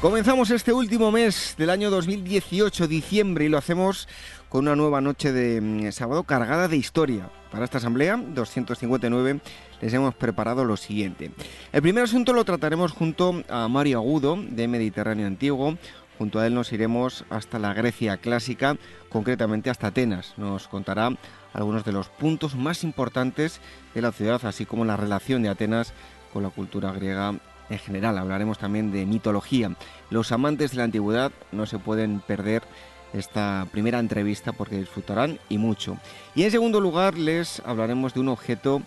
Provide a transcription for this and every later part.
Comenzamos este último mes del año 2018, diciembre, y lo hacemos con una nueva noche de mm, sábado cargada de historia. Para esta asamblea 259 les hemos preparado lo siguiente. El primer asunto lo trataremos junto a Mario Agudo de Mediterráneo Antiguo. Junto a él nos iremos hasta la Grecia clásica, concretamente hasta Atenas. Nos contará algunos de los puntos más importantes de la ciudad, así como la relación de Atenas con la cultura griega en general. Hablaremos también de mitología. Los amantes de la antigüedad no se pueden perder esta primera entrevista porque disfrutarán y mucho. Y en segundo lugar les hablaremos de un objeto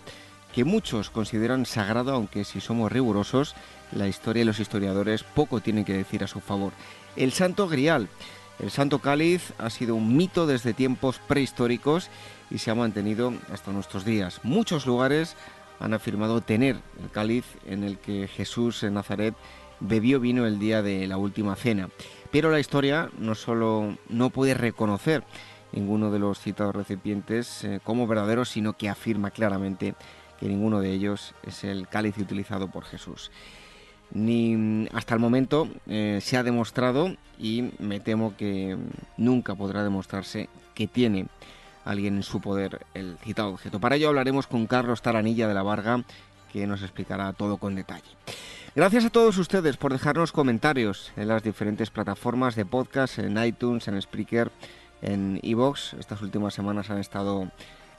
que muchos consideran sagrado, aunque si somos rigurosos, la historia y los historiadores poco tienen que decir a su favor. El Santo Grial. El Santo Cáliz ha sido un mito desde tiempos prehistóricos y se ha mantenido hasta nuestros días. Muchos lugares han afirmado tener el cáliz en el que Jesús en Nazaret bebió vino el día de la última cena. Pero la historia no solo no puede reconocer ninguno de los citados recipientes eh, como verdaderos, sino que afirma claramente que ninguno de ellos es el cáliz utilizado por Jesús. Ni mm, hasta el momento eh, se ha demostrado y me temo que nunca podrá demostrarse que tiene alguien en su poder el citado objeto. Para ello hablaremos con Carlos Taranilla de la Varga, que nos explicará todo con detalle. Gracias a todos ustedes por dejarnos comentarios en las diferentes plataformas de podcast, en iTunes, en Spreaker, en iVoox. Estas últimas semanas han estado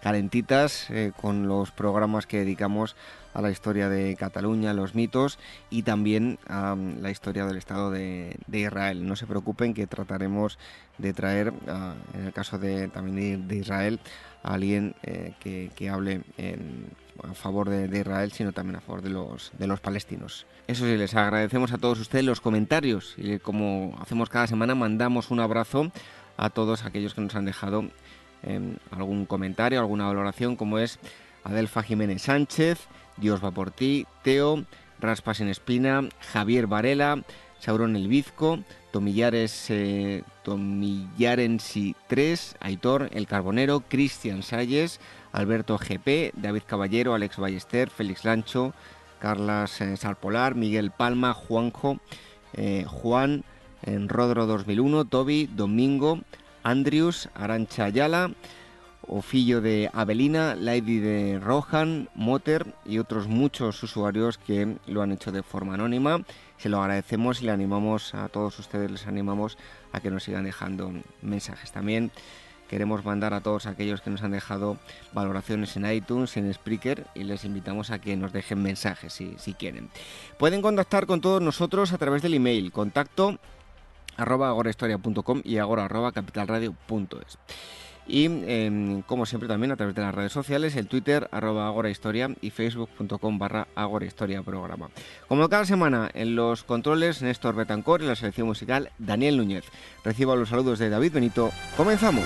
calentitas eh, con los programas que dedicamos a la historia de Cataluña, los mitos y también a mm, la historia del Estado de, Israel. No se preocupen que trataremos de traer, ah, en el caso de, también de, Israel, a alguien eh, que, hable a favor de, Israel, sino también a favor de los, de los palestinos. Eso sí, les agradecemos a todos ustedes los comentarios y como hacemos cada semana, mandamos un abrazo a todos aquellos que nos han dejado em, algún comentario, alguna valoración, como es Adelfa Jiménez Sánchez, Dios va por ti, Teo, Raspas en Espina, Javier Varela, Sauron el Vizco, Tomillares, eh, Tomillarensi 3, Aitor El Carbonero, Cristian Salles, Alberto GP, David Caballero, Alex Ballester, Félix Lancho, Carlas eh, Salpolar, Miguel Palma, Juanjo, eh, Juan, Rodro 2001, Toby, Domingo, Andrius, Arancha Ayala, Ofillo de Avelina, Lady de Rohan, Moter y otros muchos usuarios que lo han hecho de forma anónima. Se lo agradecemos y le animamos a todos ustedes, les animamos a que nos sigan dejando mensajes. También queremos mandar a todos aquellos que nos han dejado valoraciones en iTunes, en Spreaker y les invitamos a que nos dejen mensajes si, si quieren. Pueden contactar con todos nosotros a través del email contacto arroba agorahistoria.com y agora arroba capitalradio.es y em, como siempre también a través de las redes sociales, el Twitter arroba agorahistoria y facebook.com barra agorahistoria programa. Como cada semana en los controles Néstor Betancor y la selección musical Daniel Núñez. Recibo los saludos de David Benito. Comenzamos.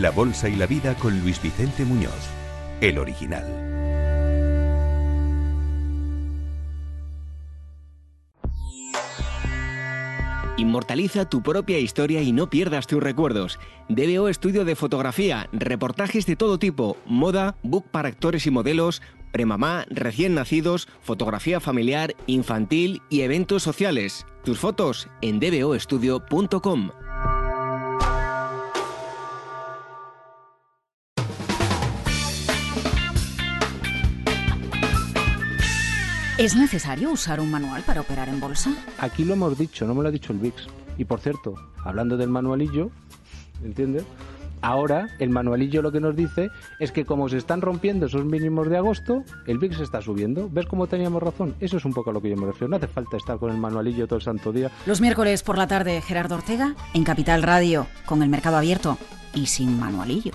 la bolsa y la vida con Luis Vicente Muñoz, el original. Inmortaliza tu propia historia y no pierdas tus recuerdos. DBO Estudio de Fotografía, reportajes de todo tipo, moda, book para actores y modelos, premamá, recién nacidos, fotografía familiar, infantil y eventos sociales. Tus fotos en dboestudio.com. ¿Es necesario usar un manual para operar en bolsa? Aquí lo hemos dicho, no me lo ha dicho el VIX. Y por cierto, hablando del manualillo, ¿entiendes? Ahora el manualillo lo que nos dice es que como se están rompiendo esos mínimos de agosto, el VIX está subiendo. ¿Ves cómo teníamos razón? Eso es un poco a lo que yo me refiero. No hace falta estar con el manualillo todo el santo día. Los miércoles por la tarde, Gerardo Ortega, en Capital Radio, con el mercado abierto y sin manualillo.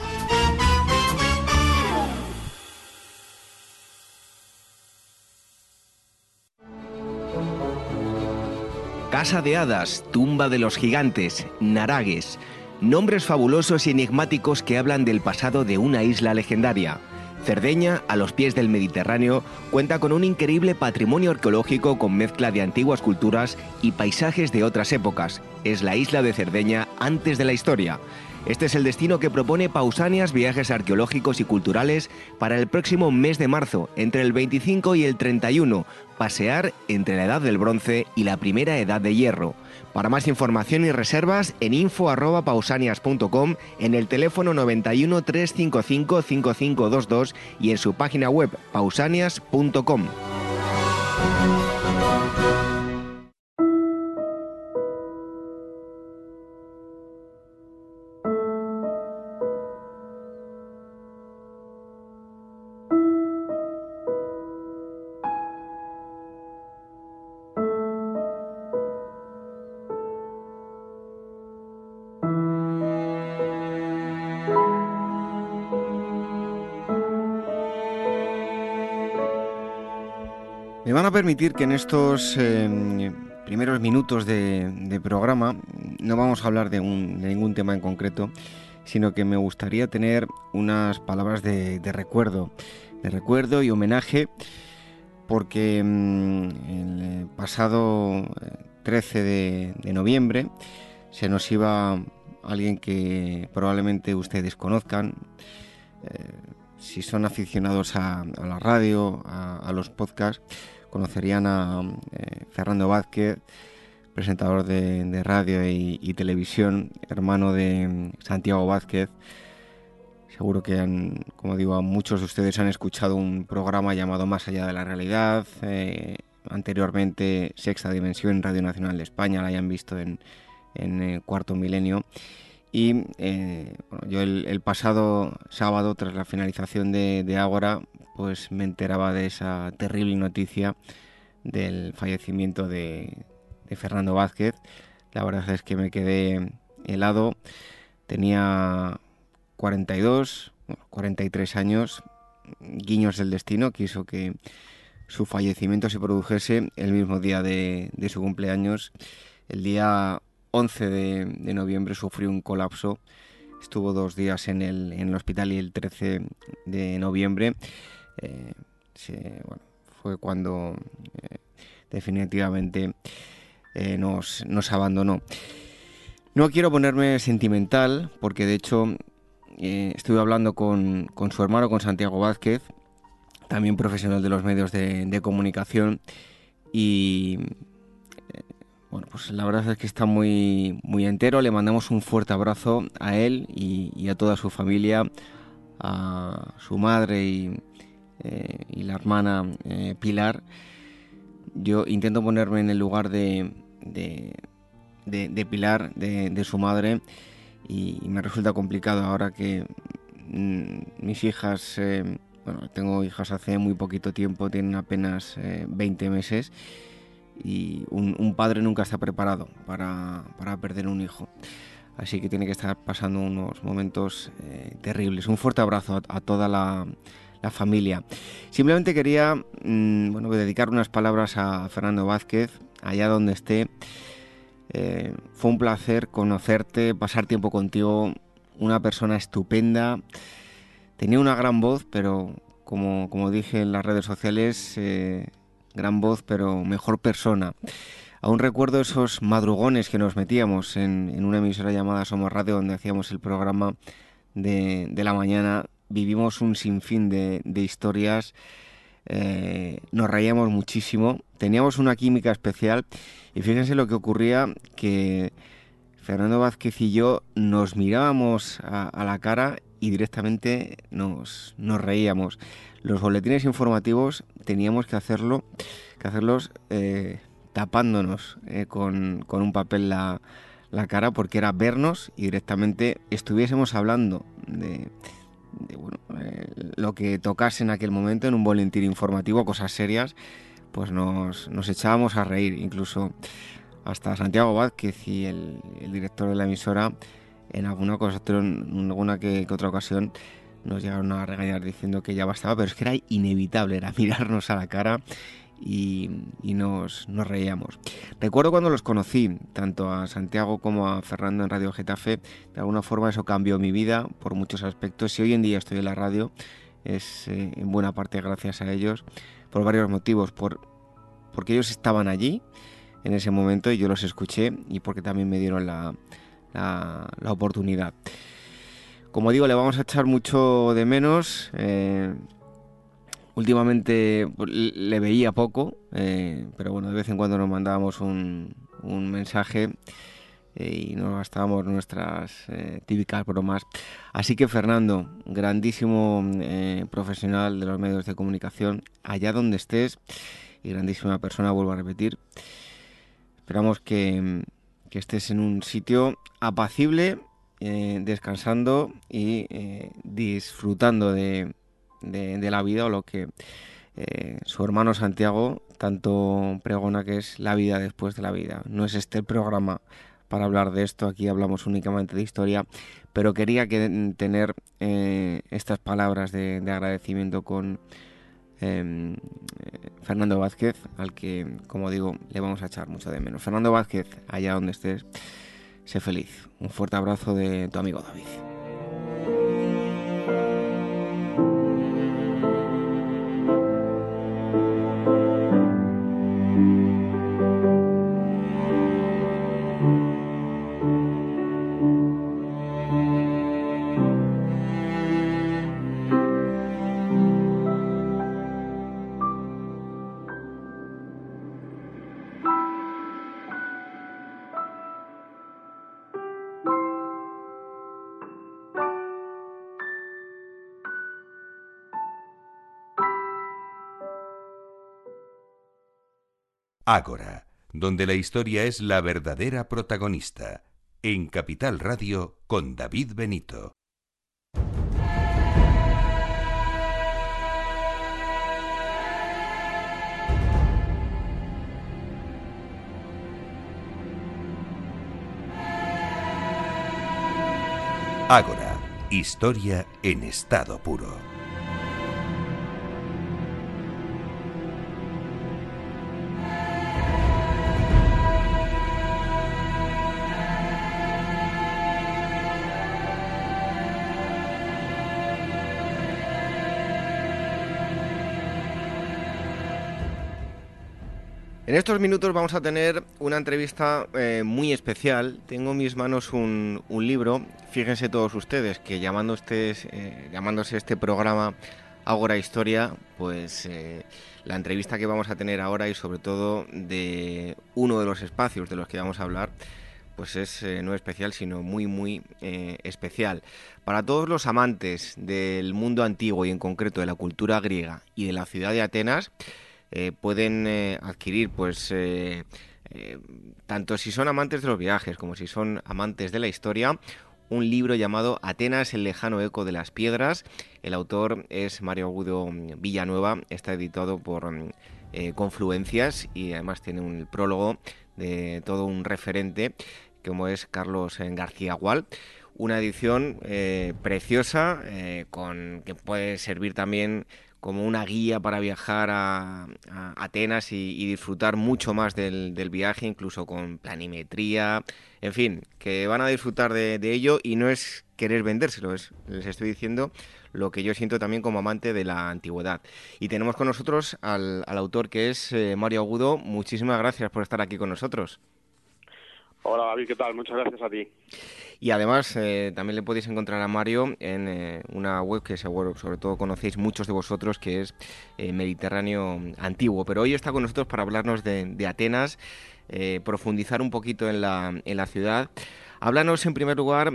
Casa de Hadas, Tumba de los Gigantes, Naragues, nombres fabulosos y enigmáticos que hablan del pasado de una isla legendaria. Cerdeña, a los pies del Mediterráneo, cuenta con un increíble patrimonio arqueológico con mezcla de antiguas culturas y paisajes de otras épocas. Es la isla de Cerdeña antes de la historia. Este es el destino que propone Pausanias Viajes Arqueológicos y Culturales para el próximo mes de marzo, entre el 25 y el 31, pasear entre la Edad del Bronce y la Primera Edad de Hierro. Para más información y reservas en info@pausanias.com, en el teléfono 91 355 5522 y en su página web pausanias.com. permitir que en estos em, primeros minutos de, programa no vamos a hablar de, ningún tema en concreto, sino que me gustaría tener unas palabras de, recuerdo, de recuerdo y homenaje, porque em, el pasado 13 eh, de, noviembre se nos iba alguien que probablemente ustedes conozcan. Eh, si son aficionados a, la radio, a los podcasts, conocerían a eh, Fernando Vázquez, presentador de, radio y, televisión, hermano de mm, Santiago Vázquez. Seguro que, han, como digo, muchos de ustedes han escuchado un programa llamado Más allá de la realidad. Eh, anteriormente Sexta Dimensión en Radio Nacional de España, la hayan visto en, en Cuarto Milenio. Y eh, yo el, pasado sábado, tras la finalización de, de Ágora, pues me enteraba de esa terrible noticia del fallecimiento de, Fernando Vázquez. La verdad es que me quedé helado. Tenía 42, 43 años. Guiños del destino quiso que su fallecimiento se produjese el mismo día de, de su cumpleaños. El día 11 de, noviembre sufrió un colapso. Estuvo dos días en el, hospital y el 13 de noviembre eh, fue cuando eh, definitivamente eh, nos, abandonó. No quiero ponerme sentimental porque de hecho estuve hablando con, su hermano, con Santiago Vázquez, también profesional de los medios de, de comunicación y bueno, pues la verdad es que está muy, muy entero. Le mandamos un fuerte abrazo a él y, a toda su familia, a su madre y, eh, la hermana eh, Pilar. Yo intento ponerme en el lugar de, de, Pilar, de, su madre, y, me resulta complicado ahora que mm, mis hijas, eh, bueno, tengo hijas hace muy poquito tiempo, tienen apenas 20 meses y un, padre nunca está preparado para, perder un hijo. Así que tiene que estar pasando unos momentos eh, terribles. Un fuerte abrazo a, toda la, la familia. Simplemente quería mm, bueno, dedicar unas palabras a Fernando Vázquez, allá donde esté. Eh, fue un placer conocerte, pasar tiempo contigo, una persona estupenda. Tenía una gran voz, pero como, como dije en las redes sociales, eh, gran voz, pero mejor persona. Aún recuerdo esos madrugones que nos metíamos en, una emisora llamada Somos Radio, donde hacíamos el programa de, la mañana. Vivimos un sinfín de, historias, eh, nos reíamos muchísimo, teníamos una química especial y fíjense lo que ocurría, que Fernando Vázquez y yo nos mirábamos a, la cara y directamente nos, nos, reíamos. Los boletines informativos teníamos que hacerlo, que hacerlos eh, tapándonos eh, con, un papel la, cara porque era vernos y directamente estuviésemos hablando de, bueno, eh, lo que tocase en aquel momento en un boletín informativo, cosas serias, pues nos, echábamos a reír. Incluso hasta Santiago Vázquez y el, director de la emisora en alguna, cosa, en alguna que, que otra ocasión nos llegaron a regañar diciendo que ya bastaba, pero es que era inevitable, era mirarnos a la cara y, nos, reíamos. Recuerdo cuando los conocí, tanto a Santiago como a Fernando en Radio Getafe, de alguna forma eso cambió mi vida por muchos aspectos. Si hoy en día estoy en la radio, es eh, en buena parte gracias a ellos, por varios motivos, por, porque ellos estaban allí en ese momento y yo los escuché y porque también me dieron la, la, oportunidad. Como digo, le vamos a echar mucho de menos. Eh, Últimamente pues, le veía poco, eh, pero bueno, de vez en cuando nos mandábamos un, mensaje eh, y nos gastábamos nuestras típicas bromas. Así que Fernando, grandísimo profesional de los medios de comunicación, allá donde estés, y grandísima persona, vuelvo a repetir. Esperamos que, estés en un sitio apacible, descansando y disfrutando de, la vida o lo que eh, su hermano Santiago tanto pregona que es la vida después de la vida. No es este el programa para hablar de esto, aquí hablamos únicamente de historia, pero quería que, tener eh, estas palabras de, agradecimiento con em, Fernando Vázquez, al que, como digo, le vamos a echar mucho de menos. Fernando Vázquez, allá donde estés, sé feliz. Un fuerte abrazo de tu amigo David. Ágora, donde la historia es la verdadera protagonista. En Capital Radio con David Benito. Ágora, historia en estado puro. En estos minutos vamos a tener una entrevista eh, muy especial. Tengo en mis manos un, libro. Fíjense todos ustedes que llamando eh, llamándose este programa Ágora Historia, pues eh, la entrevista que vamos a tener ahora y sobre todo de uno de los espacios de los que vamos a hablar, pues es no especial, sino muy, muy especial. Para todos los amantes del mundo antiguo y en concreto de la cultura griega y de la ciudad de Atenas, eh, pueden eh, adquirir, pues, eh, tanto si son amantes de los viajes como si son amantes de la historia, un libro llamado Atenas, el lejano eco de las piedras. El autor es Mario Agudo Villanueva, está editado por Confluencias y además tiene un prólogo de todo un referente como es Carlos García Gual. una edición preciosa con que puede servir también como una guía para viajar a, Atenas y, disfrutar mucho más del, viaje, incluso con planimetría, en fin, que van a disfrutar de, ello y no es querer vendérselo, es, les estoy diciendo lo que yo siento también como amante de la antigüedad. Y tenemos con nosotros al, autor que es eh, Mario Agudo. Muchísimas gracias por estar aquí con nosotros. Hola David, ¿qué tal? Muchas gracias a ti. Y además eh, también le podéis encontrar a Mario en eh, una web que seguro, sobre todo conocéis muchos de vosotros, que es eh, Mediterráneo Antiguo. Pero hoy está con nosotros para hablarnos de, Atenas, profundizar un poquito en la, en la ciudad. Háblanos en primer lugar,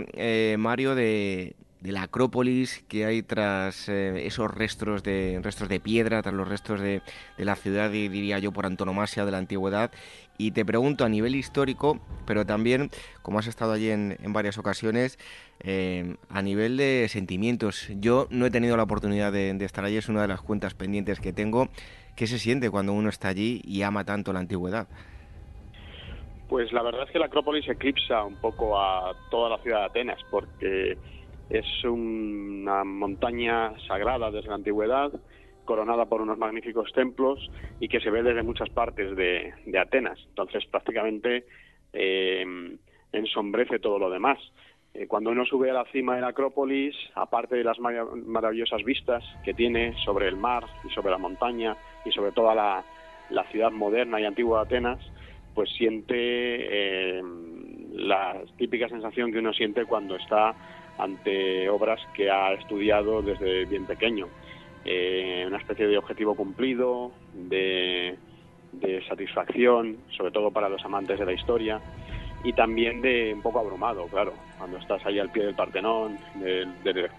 Mario, de, de la Acrópolis que hay tras eh, esos restos de restos de piedra, tras los restos de, de, la ciudad, y diría yo por antonomasia de la antigüedad. Y te pregunto a nivel histórico, pero también, como has estado allí en, en varias ocasiones, eh, a nivel de sentimientos. Yo no he tenido la oportunidad de, de estar allí, es una de las cuentas pendientes que tengo. ¿Qué se siente cuando uno está allí y ama tanto la antigüedad? Pues la verdad es que la Acrópolis eclipsa un poco a toda la ciudad de Atenas, porque es una montaña sagrada desde la antigüedad, coronada por unos magníficos templos y que se ve desde muchas partes de, Atenas. Entonces, prácticamente eh, ensombrece todo lo demás. Eh, cuando uno sube a la cima de la Acrópolis, aparte de las maravillosas vistas que tiene sobre el mar y sobre la montaña y sobre toda la, ciudad moderna y antigua de Atenas, pues siente eh, la típica sensación que uno siente cuando está ante obras que ha estudiado desde bien pequeño. Eh, una especie de objetivo cumplido, de, satisfacción, sobre todo para los amantes de la historia, y también de un poco abrumado, claro, cuando estás ahí al pie del Partenón, del, del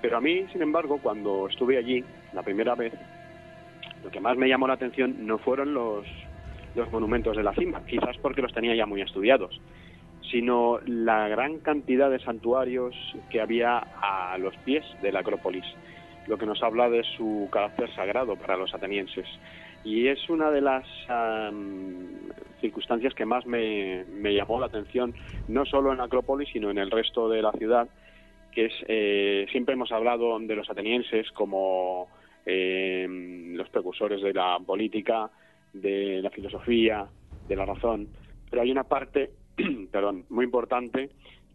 Pero a mí, sin embargo, cuando estuve allí la primera vez, lo que más me llamó la atención no fueron los, los monumentos de la cima, quizás porque los tenía ya muy estudiados, sino la gran cantidad de santuarios que había a los pies de la Acrópolis, lo que nos habla de su carácter sagrado para los atenienses. Y es una de las circunstancias que más me, llamó la atención, no solo en la Acrópolis, sino en el resto de la ciudad, que es, eh, siempre hemos hablado de los atenienses como eh, los precursores de la política, de la filosofía, de la razón, pero hay una parte perdón, muy importante,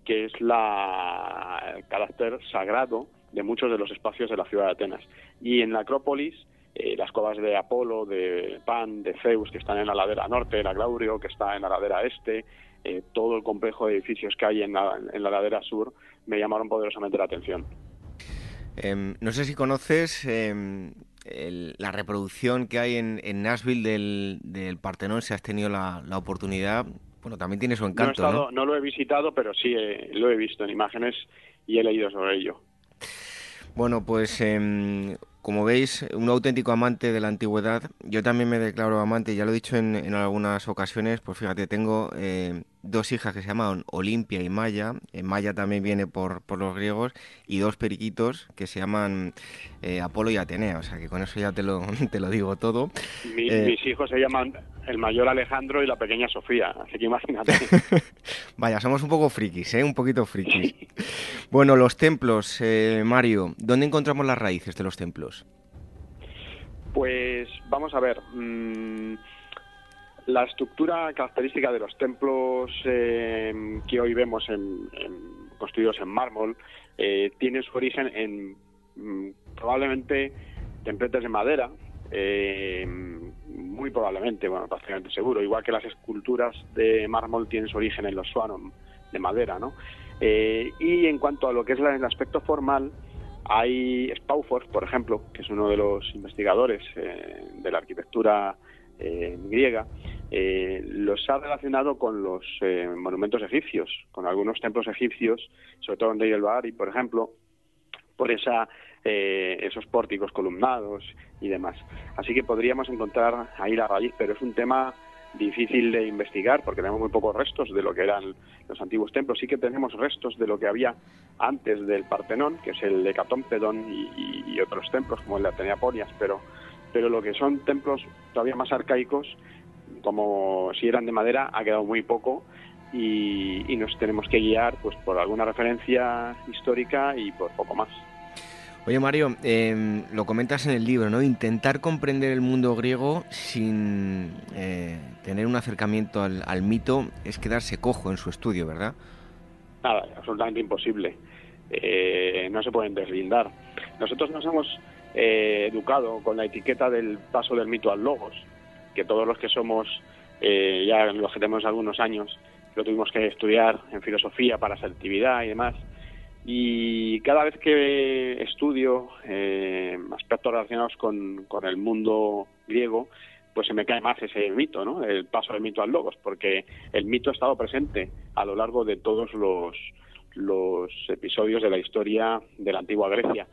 que es la, el carácter sagrado de muchos de los espacios de la ciudad de Atenas. Y en la Acrópolis, eh, las cuevas de Apolo, de Pan, de Zeus, que están en la ladera norte, la Glaurio, que está en la ladera este, eh, todo el complejo de edificios que hay en la, en la ladera sur, me llamaron poderosamente la atención. Em, no sé si conoces em, la reproducción que hay en, en Nashville del, del, Partenón, si has tenido la, la oportunidad, bueno, también tiene su encanto. No, no lo he visitado, pero sí eh, lo he visto en imágenes y he leído sobre ello. Bueno, pues em, como veis, un auténtico amante de la antigüedad. Yo también me declaro amante, ya lo he dicho en, algunas ocasiones, pues fíjate, tengo eh, dos hijas que se llaman Olimpia y Maya. Eh, Maya también viene por, por, los griegos, y dos periquitos que se llaman eh, Apolo y Atenea. O sea que con eso ya te lo, te lo digo todo. mis hijos se llaman el mayor Alejandro y la pequeña Sofía, así que imagínate. Vaya, somos un poco frikis, ¿eh? Un poquito frikis. Bueno, los templos, Mario, ¿dónde encontramos las raíces de los templos? Pues vamos a ver. Mm, la estructura característica de los templos eh, que hoy vemos en, construidos en mármol eh, tiene su origen en mm, probablemente templetes de madera, eh, muy probablemente, bueno, prácticamente seguro, igual que las esculturas de mármol tienen su origen en los suanon de madera, ¿no? y en cuanto a lo que es el aspecto formal, hay Spauford, por ejemplo, que es uno de los investigadores eh, de la arquitectura eh, griega, eh, los ha relacionado con los monumentos egipcios, con algunos templos egipcios, sobre todo en Deir el Bahari, por ejemplo, por esa, esos pórticos columnados y demás. Así que podríamos encontrar ahí la raíz, pero es un tema difícil de investigar porque tenemos muy pocos restos de lo que eran los antiguos templos. Sí que tenemos restos de lo que había antes del Partenón, que es el de Catompedon y, otros templos como el de Atenea Ponias, pero, pero lo que son templos todavía más arcaicos, como si eran de madera, ha quedado muy poco y, nos tenemos que guiar pues por alguna referencia histórica y por poco más. Oye Mario, em, lo comentas en el libro, ¿no? Intentar comprender el mundo griego sin eh, tener un acercamiento al, mito es quedarse cojo en su estudio, ¿verdad? Nada, absolutamente imposible. Eh, no se pueden deslindar. Nosotros nos hemos eh, educado con la etiqueta del paso del mito al logos, que todos los que somos, ya los que tenemos algunos años, lo tuvimos que estudiar en filosofía para selectividad y demás, y cada vez que estudio eh, aspectos relacionados con, el mundo griego, pues se me cae más ese mito, ¿no? El paso del mito al logos, porque el mito ha estado presente a lo largo de todos los, los episodios de la historia de la antigua Grecia.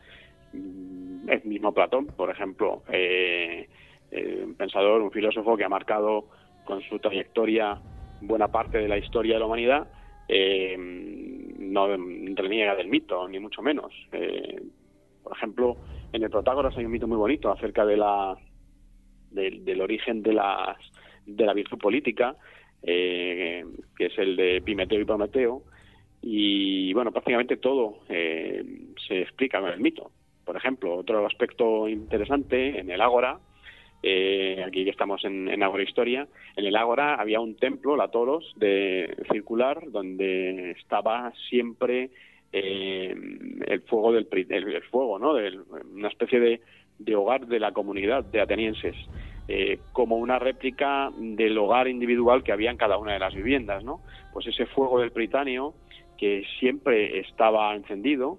Mm, el mismo Platón, por ejemplo, eh, eh, un pensador, un filósofo que ha marcado con su trayectoria buena parte de la historia de la humanidad, eh, no reniega del mito, ni mucho menos. Eh, por ejemplo, en el Protágoras hay un mito muy bonito acerca de la del origen de de la virtud política, eh, que es el de Pimeteo y Prometeo, y bueno, prácticamente todo eh, se explica con el mito. Por ejemplo, otro aspecto interesante en el Ágora eh, aquí que estamos en, en Historia, en el Ágora había un templo, la Toros, de circular, donde estaba siempre eh, el fuego del el, fuego, ¿no? una especie de, de, hogar de la comunidad de atenienses, eh, como una réplica del hogar individual que había en cada una de las viviendas, ¿no? Pues ese fuego del Pritanio que siempre estaba encendido,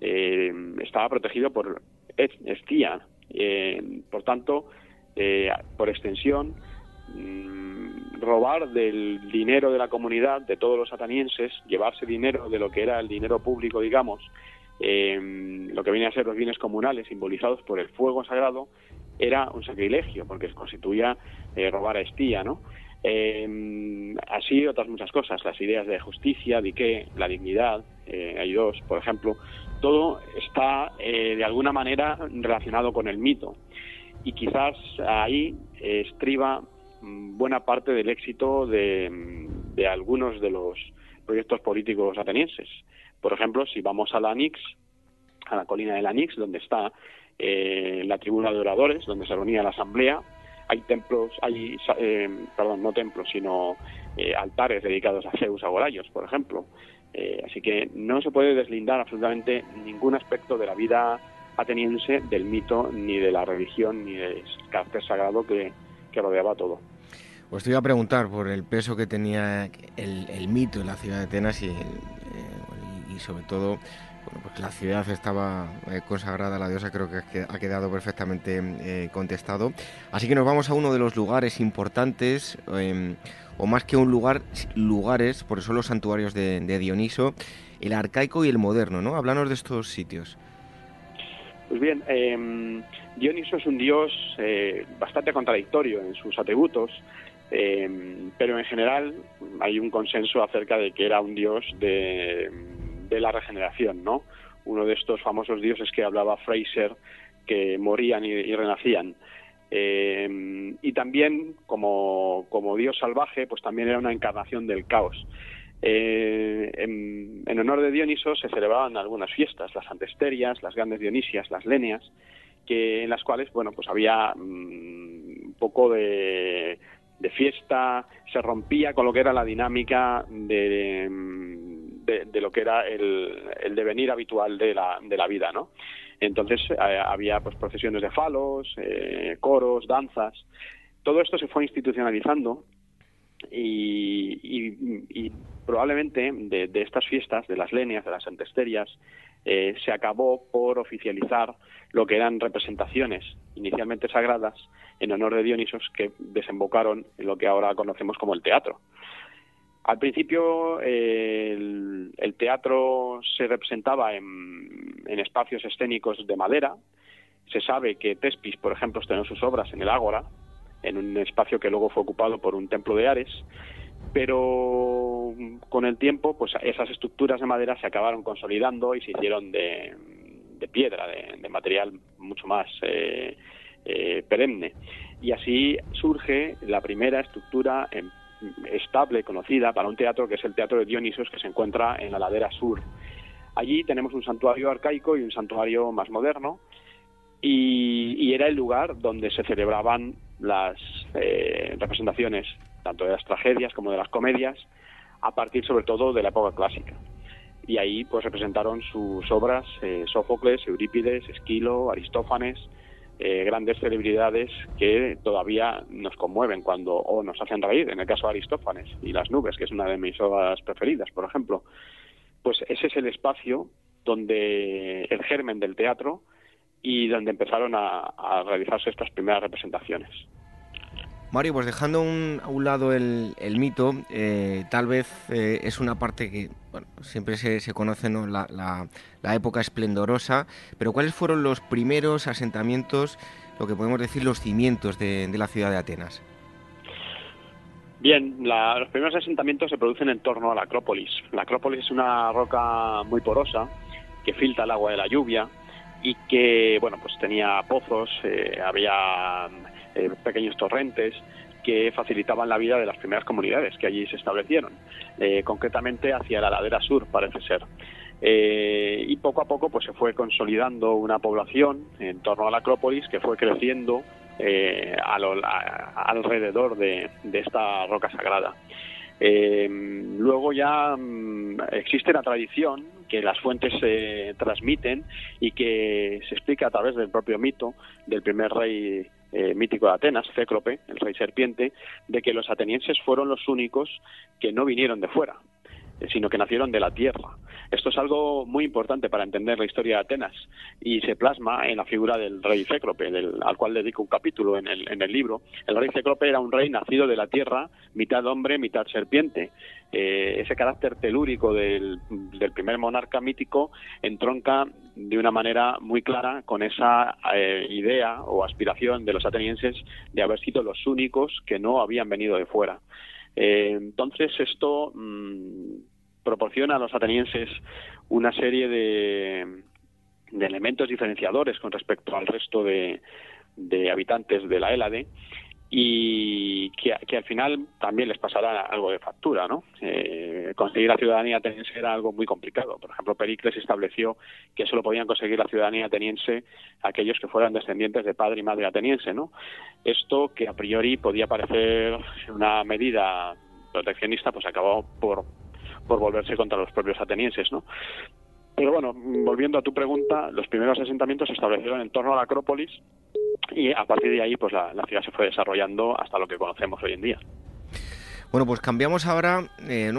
estaba protegido por Estia. por tanto, eh, por extensión, mm, robar del dinero de la comunidad, de todos los atanienses, llevarse dinero de lo que era el dinero público, digamos, em, lo que viene a ser los bienes comunales simbolizados por el fuego sagrado, era un sacrilegio, porque constituía eh, robar a espía, ¿no? Eh, así otras muchas cosas, las ideas de justicia, de qué, la dignidad, eh, hay dos, por ejemplo, todo está de alguna manera relacionado con el mito y quizás ahí estriba mm, buena parte del éxito de, algunos de los proyectos políticos atenienses. Por ejemplo, si vamos a la Nix, a la colina de la Nix, donde está eh, la tribuna de oradores, donde se reunía la asamblea, hay templos, hay, eh, perdón, no templos, sino eh, altares dedicados a Zeus Agorayos, por ejemplo. así que no se puede deslindar absolutamente ningún aspecto de la vida ateniense del mito, ni de la religión, ni del carácter sagrado que, rodeaba todo. Pues te iba a preguntar por el peso que tenía el, mito en la ciudad de Atenas y, eh, y, sobre todo bueno, pues la ciudad estaba eh, consagrada a la diosa, creo que ha quedado perfectamente eh, contestado. Así que nos vamos a uno de los lugares importantes, em, o más que un lugar, lugares, por eso los santuarios de, Dioniso, el arcaico y el moderno, ¿no? Háblanos de estos sitios. Pues bien, eh, Dioniso es un dios eh, bastante contradictorio en sus atributos, em, pero en general hay un consenso acerca de que era un dios de, la regeneración, ¿no? Uno de estos famosos dioses que hablaba Fraser, que morían y, renacían. Em, y también, como, como dios salvaje, pues también era una encarnación del caos. Eh, en, honor de Dioniso se celebraban algunas fiestas, las antesterias, las grandes dionisias, las lenias, que, en las cuales bueno, pues había mm, un poco de, fiesta, se rompía con lo que era la dinámica de, de, lo que era el, devenir habitual de la, de la vida. ¿no? Entonces eh, había pues, procesiones de falos, eh, coros, danzas. Todo esto se fue institucionalizando y, probablemente de, estas fiestas, de las lenias, de las antesterias, eh, se acabó por oficializar lo que eran representaciones inicialmente sagradas en honor de Dionisos que desembocaron en lo que ahora conocemos como el teatro. Al principio el, teatro se representaba en, en, espacios escénicos de madera. Se sabe que Tespis, por ejemplo, estrenó sus obras en el Ágora, en un espacio que luego fue ocupado por un templo de Ares, pero con el tiempo pues esas estructuras de madera se acabaron consolidando y se hicieron de, piedra, de, material mucho más eh, eh, perenne. Y así surge la primera estructura estable, conocida para un teatro que es el Teatro de Dionisos que se encuentra en la ladera sur. Allí tenemos un santuario arcaico y un santuario más moderno y, era el lugar donde se celebraban las eh, representaciones tanto de las tragedias como de las comedias a partir sobre todo de la época clásica y ahí pues representaron sus obras eh, Sófocles, Eurípides, Esquilo, Aristófanes, eh, grandes celebridades que todavía nos conmueven cuando o nos hacen reír, en el caso de Aristófanes y Las nubes, que es una de mis obras preferidas, por ejemplo. Pues ese es el espacio donde el germen del teatro y donde empezaron a realizarse estas primeras representaciones. Mario, pues dejando a un lado el, mito, eh, tal vez eh, es una parte que bueno, siempre se, conoce, ¿no? la, época esplendorosa, pero ¿cuáles fueron los primeros asentamientos, lo que podemos decir los cimientos de, la ciudad de Atenas? Bien, los primeros asentamientos se producen en torno a la Acrópolis. La Acrópolis es una roca muy porosa que filtra el agua de la lluvia y que, bueno, pues tenía pozos, eh, había eh, pequeños torrentes que facilitaban la vida de las primeras comunidades que allí se establecieron, eh, concretamente hacia la ladera sur, parece ser. Eh, y poco a poco pues se fue consolidando una población en torno a la Acrópolis que fue creciendo alrededor de, esta roca sagrada. luego ya mm, existe la tradición que las fuentes se transmiten y que se explica a través del propio mito del primer rey eh, mítico de Atenas, Céclope, el rey serpiente, de que los atenienses fueron los únicos que no vinieron de fuera, sino que nacieron de la tierra. Esto es algo muy importante para entender la historia de Atenas y se plasma en la figura del rey Céclope, al cual dedico un capítulo en el, en el libro. El rey Céclope era un rey nacido de la tierra, mitad hombre, mitad serpiente. Eh, ese carácter telúrico del, primer monarca mítico entronca de una manera muy clara con esa eh, idea o aspiración de los atenienses de haber sido los únicos que no habían venido de fuera. Eh, entonces esto mm, proporciona a los atenienses una serie de, elementos diferenciadores con respecto al resto de, de habitantes de la Hélade y que, al final también les pasará algo de factura, ¿no? Eh, conseguir la ciudadanía ateniense era algo muy complicado. Por ejemplo, Pericles estableció que solo podían conseguir la ciudadanía ateniense aquellos que fueran descendientes de padre y madre ateniense, ¿no? Esto que a priori podía parecer una medida proteccionista, pues acabó por, por volverse contra los propios atenienses, ¿no? Pero bueno, volviendo a tu pregunta, los primeros asentamientos se establecieron en torno a la Acrópolis y a partir de ahí pues la, ciudad se fue desarrollando hasta lo que conocemos hoy en día. Bueno, pues cambiamos ahora, eh,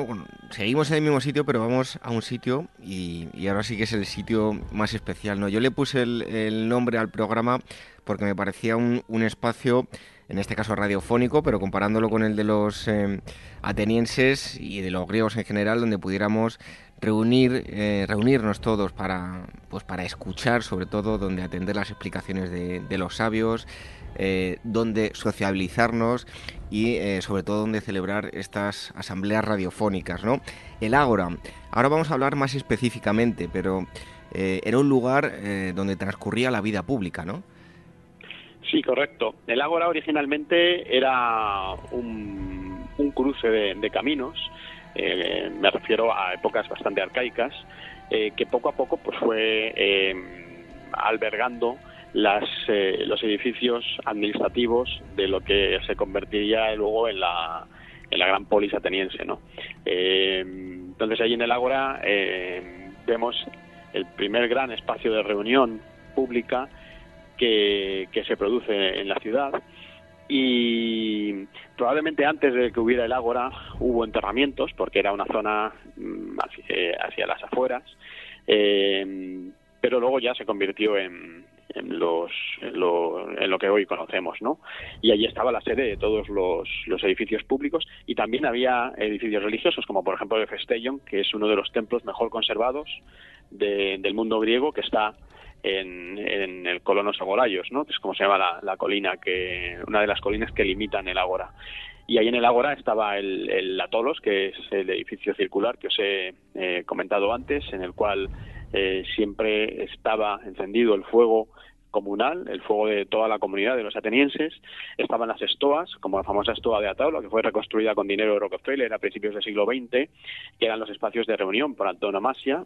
seguimos en el mismo sitio, pero vamos a un sitio y, ahora sí que es el sitio más especial. ¿no? Yo le puse el, nombre al programa porque me parecía un, espacio, en este caso radiofónico, pero comparándolo con el de los eh, atenienses y de los griegos en general, donde pudiéramos reunir, eh, reunirnos todos para, pues para escuchar, sobre todo, donde atender las explicaciones de, los sabios, eh, donde sociabilizarnos y sobre todo donde celebrar estas asambleas radiofónicas, ¿no? El Ágora. Ahora vamos a hablar más específicamente, pero era un lugar donde transcurría la vida pública, ¿no? Sí, correcto. El Ágora originalmente era un, un cruce de caminos eh, me refiero a épocas bastante arcaicas, eh, que poco a poco pues fue eh, albergando las, los edificios administrativos de lo que se convertiría luego en la, en la gran polis ateniense. ¿no? entonces ahí en el Ágora vemos el primer gran espacio de reunión pública que, se produce en la ciudad y probablemente antes de que hubiera el Ágora hubo enterramientos porque era una zona mm, hacia, las afueras eh, pero luego ya se convirtió en, en, los, en, lo, que hoy conocemos, ¿no? Y allí estaba la sede de todos los, edificios públicos y también había edificios religiosos, como por ejemplo el Festellon, que es uno de los templos mejor conservados del mundo griego, que está en, el Colonos Agolayos, ¿no? que es como se llama la, colina, que una de las colinas que limitan el Ágora. Y ahí en el Ágora estaba el, Atolos, que es el edificio circular que os he comentado antes, en el cual eh, siempre estaba encendido el fuego comunal, el fuego de toda la comunidad de los atenienses. Estaban las estoas, como la famosa estoa de Ataula, que fue reconstruida con dinero de Rockefeller a principios del siglo XX, que eran los espacios de reunión por antonomasia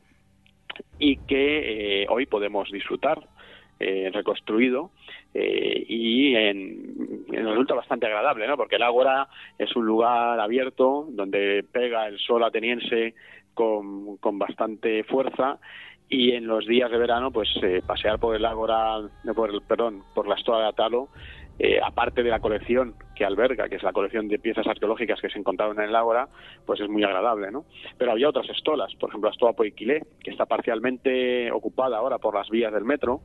y que eh, hoy podemos disfrutar eh, reconstruido eh, y en, resulta bastante agradable, ¿no? Porque el Ágora es un lugar abierto donde pega el sol ateniense con, con bastante fuerza y en los días de verano pues pasear por el ágora por el, perdón por la estoa de Atalo eh, aparte de la colección que alberga, que es la colección de piezas arqueológicas que se encontraron en el ágora, pues es muy agradable, ¿no? Pero había otras estolas, por ejemplo, la estoa Poiquilé, que está parcialmente ocupada ahora por las vías del metro,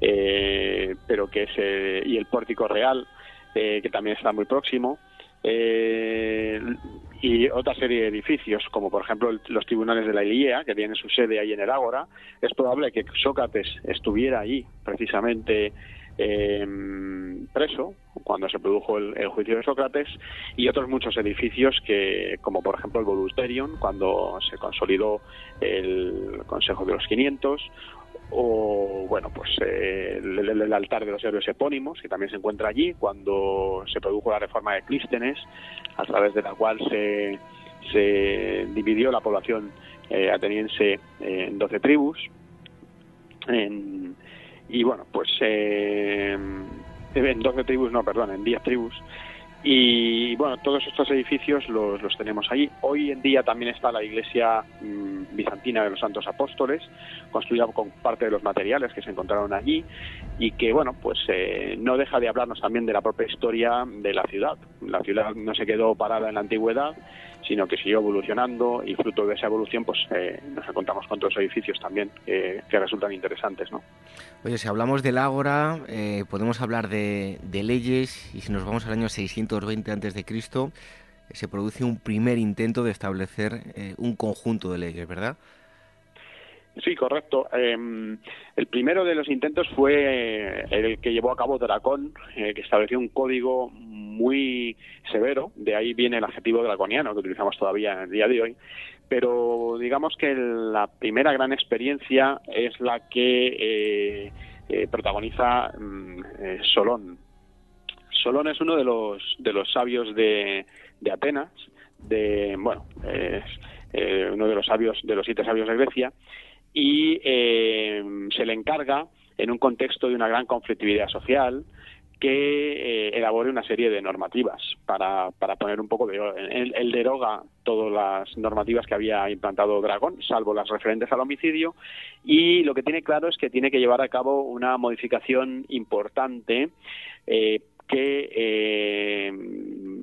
eh, pero que es y el pórtico real, que también está muy próximo. Eh, y otra serie de edificios, como por ejemplo los tribunales de la Ilíea, que tienen su sede ahí en el Ágora. Es probable que Sócrates estuviera ahí precisamente em, preso cuando se produjo el, juicio de Sócrates y otros muchos edificios que como por ejemplo el Vodusterion cuando se consolidó el Consejo de los 500 o bueno pues eh, el, altar de los héroes epónimos que también se encuentra allí cuando se produjo la reforma de Clístenes a través de la cual se, se dividió la población eh, ateniense en 12 tribus y bueno pues eh, en 12 tribus no perdón en 10 tribus y bueno, todos estos edificios los, los, tenemos allí. Hoy en día también está la iglesia mm, bizantina de los Santos Apóstoles, construida con parte de los materiales que se encontraron allí y que, bueno, pues eh, no deja de hablarnos también de la propia historia de la ciudad. La ciudad no se quedó parada en la antigüedad, sino que siguió evolucionando y fruto de esa evolución pues eh, nos encontramos con otros edificios también que resultan interesantes. ¿no? Oye, si hablamos del Ágora, eh, podemos hablar de, leyes y si nos vamos al año 620 a.C., se produce un primer intento de establecer eh, un conjunto de leyes, ¿verdad? Sí, correcto. Em, el primero de los intentos fue eh, el que llevó a cabo Dracón, eh, que estableció un código muy severo, de ahí viene el adjetivo draconiano que utilizamos todavía en el día de hoy, pero digamos que la primera gran experiencia es la que eh, protagoniza mm, Solón. Solón es uno de los, de los sabios de, de Atenas, de, bueno, uno de los sabios, de los siete sabios de Grecia, y eh, se le encarga, en un contexto de una gran conflictividad social, que eh, elabore una serie de normativas para, para poner un poco de él, deroga todas las normativas que había implantado Dragón, salvo las referentes al homicidio, y lo que tiene claro es que tiene que llevar a cabo una modificación importante eh, que eh,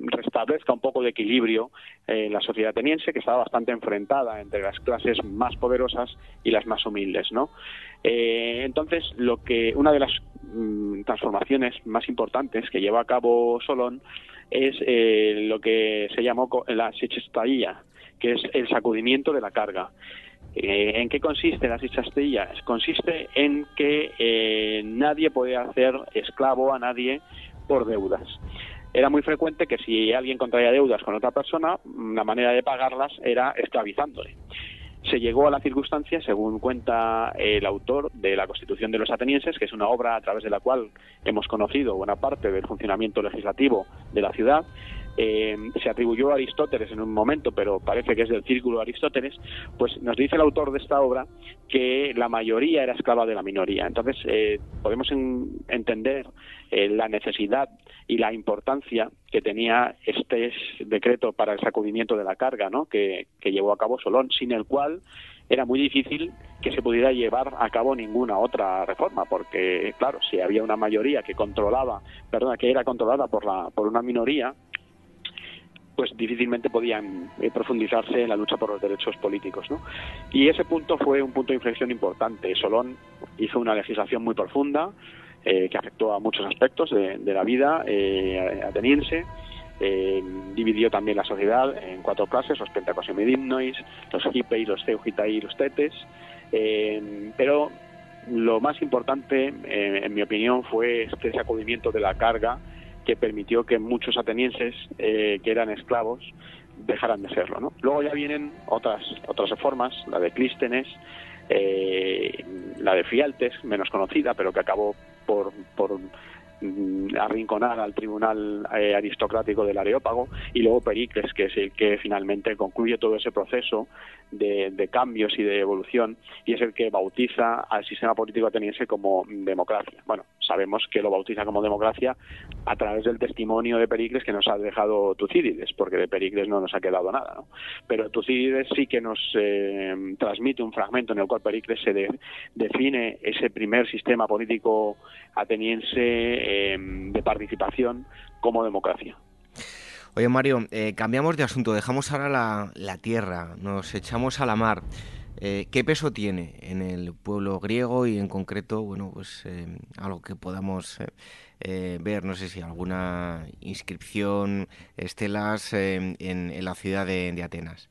restablezca un poco de equilibrio en la sociedad ateniense, que estaba bastante enfrentada entre las clases más poderosas y las más humildes, ¿no? Eh, entonces, lo que una de las mm, transformaciones más importantes que lleva a cabo Solón es eh, lo que se llamó la sichestaía, que es el sacudimiento de la carga. ¿En qué consiste la sichestaía? Consiste en que nadie puede hacer esclavo a nadie por deudas. Era muy frecuente que si alguien contraía deudas con otra persona, la manera de pagarlas era esclavizándole. Se llegó a la circunstancia, según cuenta el autor de la Constitución de los Atenienses, que es una obra a través de la cual hemos conocido buena parte del funcionamiento legislativo de la ciudad, eh, se atribuyó a Aristóteles en un momento, pero parece que es del círculo de Aristóteles, pues nos dice el autor de esta obra que la mayoría era esclava de la minoría. Entonces, eh, podemos entender eh, la necesidad y la importancia que tenía este decreto para el sacudimiento de la carga, ¿no? que, que llevó a cabo Solón, sin el cual era muy difícil que se pudiera llevar a cabo ninguna otra reforma, porque claro, si había una mayoría que controlaba, perdona, que era controlada por la por una minoría, pues difícilmente podían eh, profundizarse en la lucha por los derechos políticos. ¿no? Y ese punto fue un punto de inflexión importante. Solón hizo una legislación muy profunda eh, que afectó a muchos aspectos de, la vida eh, ateniense. dividió también la sociedad en cuatro clases, los pentacosiomedimnois, los hipei, los ceugitai y los tetes. pero lo más importante, en mi opinión, fue este sacudimiento de la carga que permitió que muchos atenienses eh, que eran esclavos dejaran de serlo. ¿no? Luego ya vienen otras, otras reformas, la de Clístenes, eh, la de Fialtes, menos conocida, pero que acabó por, arrinconar al tribunal eh, aristocrático del Areópago y luego Pericles, que es el que finalmente concluye todo ese proceso de, cambios y de evolución y es el que bautiza al sistema político ateniense como democracia. Bueno, sabemos que lo bautiza como democracia a través del testimonio de Pericles que nos ha dejado Tucídides, porque de Pericles no nos ha quedado nada. ¿no? Pero Tucídides sí que nos eh, transmite un fragmento en el cual Pericles se define ese primer sistema político ateniense eh, de participación como democracia. Oye, Mario, eh, cambiamos de asunto, dejamos ahora la, tierra, nos echamos a la mar. Eh, ¿Qué peso tiene en el pueblo griego y en concreto, bueno, pues eh, algo que podamos ver, no sé si alguna inscripción, estelas en, la ciudad de Atenas?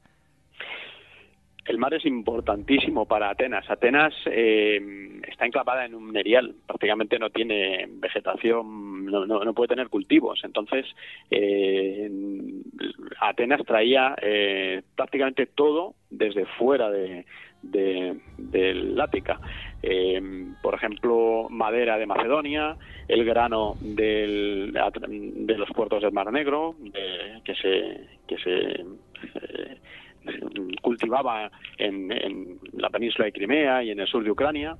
El mar es importantísimo para Atenas. Atenas eh, está enclavada en un nerial, prácticamente no tiene vegetación, no, puede tener cultivos. Entonces, eh, Atenas traía eh, prácticamente todo desde fuera de, del Ática. por ejemplo, madera de Macedonia, el grano del, de los puertos del Mar Negro, que se, que se cultivaba en, la península de Crimea y en el sur de Ucrania.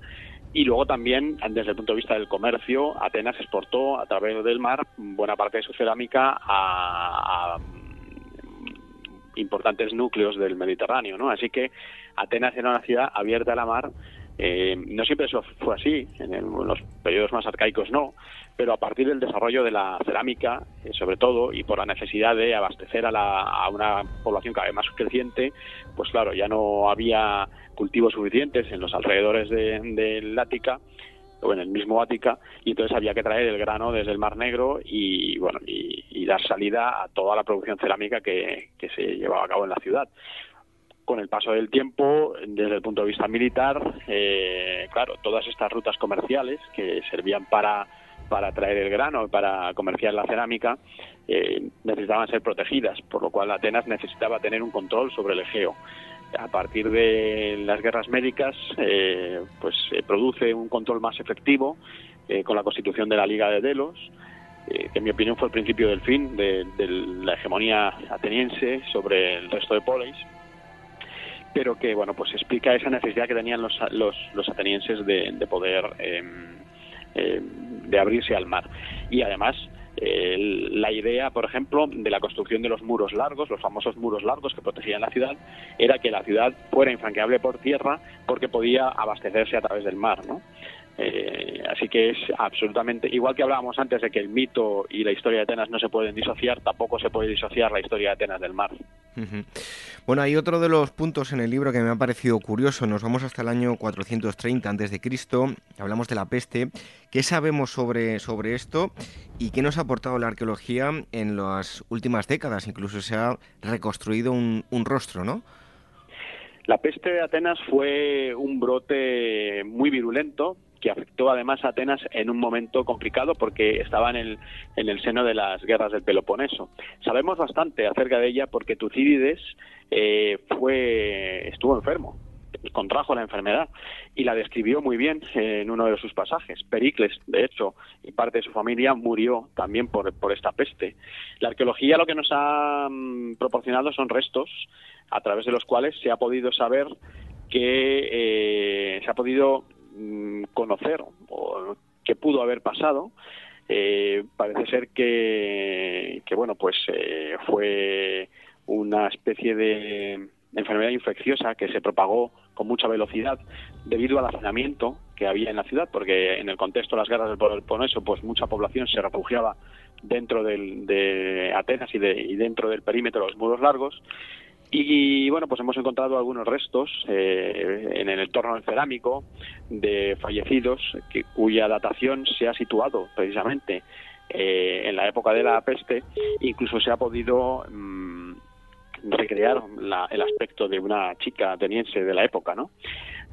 Y luego también, desde el punto de vista del comercio, Atenas exportó a través del mar buena parte de su cerámica a, importantes núcleos del Mediterráneo, ¿no? Así que Atenas era una ciudad abierta a la mar. Eh, no siempre eso fue así, en, en, los periodos más arcaicos no, pero a partir del desarrollo de la cerámica, eh, sobre todo, y por la necesidad de abastecer a, una población cada vez más creciente, pues claro, ya no había cultivos suficientes en los alrededores del de, Ática o en el mismo Ática y entonces había que traer el grano desde el Mar Negro y bueno y, dar salida a toda la producción cerámica que, se llevaba a cabo en la ciudad con el paso del tiempo, desde el punto de vista militar, eh, claro, todas estas rutas comerciales que servían para para traer el grano, para comerciar la cerámica, eh, necesitaban ser protegidas, por lo cual Atenas necesitaba tener un control sobre el Egeo. A partir de las guerras médicas, eh, pues se produce un control más efectivo eh, con la constitución de la Liga de Delos, que en mi opinión fue el principio del fin de, la hegemonía ateniense sobre el resto de polis pero que bueno pues explica esa necesidad que tenían los, los, atenienses de, de poder em, eh, de abrirse al mar. Y además, eh, la idea, por ejemplo, de la construcción de los muros largos, los famosos muros largos que protegían la ciudad, era que la ciudad fuera infranqueable por tierra porque podía abastecerse a través del mar, ¿no? Eh, así que es absolutamente, igual que hablábamos antes de que el mito y la historia de Atenas no se pueden disociar, tampoco se puede disociar la historia de Atenas del mar. Bueno, hay otro de los puntos en el libro que me ha parecido curioso. Nos vamos hasta el año 430 a.C., hablamos de la peste. ¿Qué sabemos sobre, sobre esto y qué nos ha aportado la arqueología en las últimas décadas? Incluso se ha reconstruido un, un rostro, ¿no? La peste de Atenas fue un brote muy virulento que afectó además a Atenas en un momento complicado porque estaba en el, en el seno de las guerras del Peloponeso. Sabemos bastante acerca de ella porque Tucídides eh, fue, estuvo enfermo, contrajo la enfermedad y la describió muy bien en uno de sus pasajes. Pericles, de hecho, y parte de su familia murió también por, por esta peste. La arqueología lo que nos ha mm, proporcionado son restos a través de los cuales se ha podido saber que eh, se ha podido conocer o qué pudo haber pasado. Eh, parece ser que, que bueno, pues eh, fue una especie de enfermedad infecciosa que se propagó con mucha velocidad debido al hacinamiento que había en la ciudad, porque en el contexto de las guerras del Peloponeso, pues mucha población se refugiaba dentro de Atenas y, de, y dentro del perímetro de los muros largos y bueno, pues hemos encontrado algunos restos eh, en el entorno cerámico de fallecidos que, cuya datación se ha situado precisamente eh, en la época de la peste. Incluso se ha podido mm, recrear el aspecto de una chica ateniense de la época, ¿no?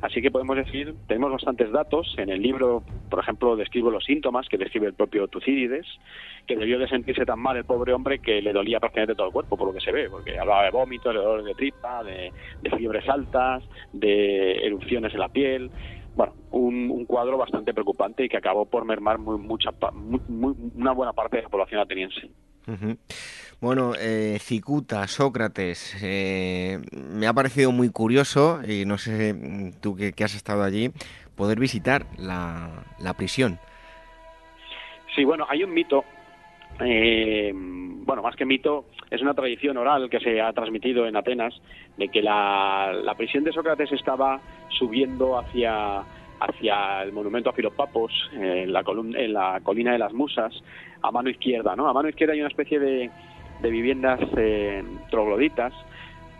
Así que podemos decir, tenemos bastantes datos. En el libro, por ejemplo, describo los síntomas que describe el propio Tucídides, que debió de sentirse tan mal el pobre hombre que le dolía prácticamente todo el cuerpo, por lo que se ve, porque hablaba de vómitos, de dolores de tripa, de, fiebres altas, de erupciones en la piel. bueno, un, cuadro bastante preocupante y que acabó por mermar muy, mucha, una buena parte de la población ateniense. Bueno, eh, Cicuta, Sócrates, eh, me ha parecido muy curioso, y no sé tú que, has estado allí, poder visitar la, prisión. Sí, bueno, hay un mito, eh, bueno, más que mito, es una tradición oral que se ha transmitido en Atenas de que la, prisión de Sócrates estaba subiendo hacia hacia el monumento a Filopapos, en la, en la colina de las Musas, a mano izquierda, ¿no? A mano izquierda hay una especie de, de viviendas eh, trogloditas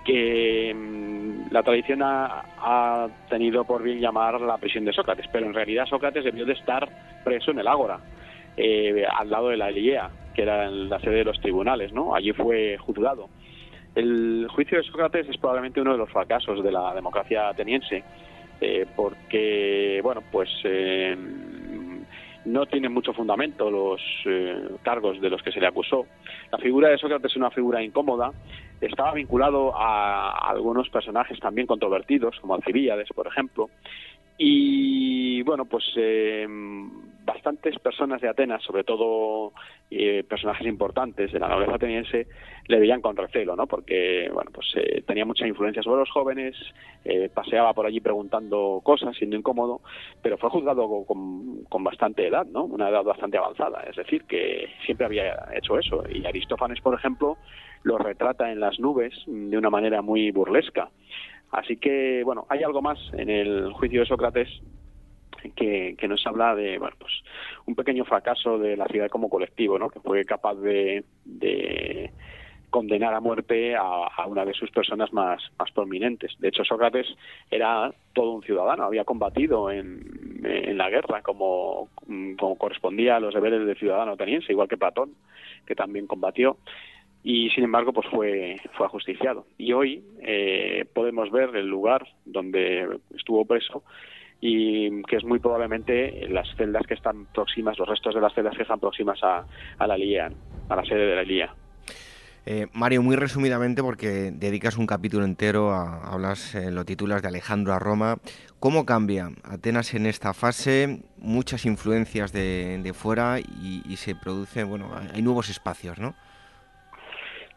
que mm, la tradición ha, tenido por bien llamar la prisión de Sócrates, pero en realidad Sócrates debió de estar preso en el Ágora, eh, al lado de la Elia, que era la sede de los tribunales, ¿no? Allí fue juzgado. El juicio de Sócrates es probablemente uno de los fracasos de la democracia ateniense, eh, porque, bueno, pues eh, no tienen mucho fundamento los eh, cargos de los que se le acusó. La figura de Sócrates es una figura incómoda, estaba vinculado a algunos personajes también controvertidos, como Alcibíades, por ejemplo, y bueno, pues eh, bastantes personas de Atenas, sobre todo eh, personajes importantes de la nobleza ateniense, le veían con recelo, ¿no? Porque, bueno, pues eh, tenía mucha influencia sobre los jóvenes, paseaba por allí preguntando cosas, siendo incómodo, pero fue juzgado con, con, bastante edad, ¿no? Una edad bastante avanzada, es decir, que siempre había hecho eso. Y Aristófanes, por ejemplo, lo retrata en las nubes de una manera muy burlesca. Así que, bueno, hay algo más en el juicio de Sócrates que, nos habla de, bueno, pues un pequeño fracaso de la ciudad como colectivo, ¿no? Que fue capaz de, condenar a muerte a, una de sus personas más, más prominentes. De hecho, Sócrates era todo un ciudadano, había combatido en, en la guerra como, como correspondía a los deberes de ciudadano ateniense, igual que Platón, que también combatió y sin embargo pues fue fue ajusticiado y hoy eh, podemos ver el lugar donde estuvo preso y que es muy probablemente las celdas que están próximas los restos de las celdas que están próximas a, a la LIA a la sede de la LIA eh, Mario, muy resumidamente, porque dedicas un capítulo entero a, hablas, eh, lo titulas de Alejandro a Roma. ¿Cómo cambia Atenas en esta fase? Muchas influencias de, de fuera y, y, se produce, bueno, hay nuevos espacios, ¿no?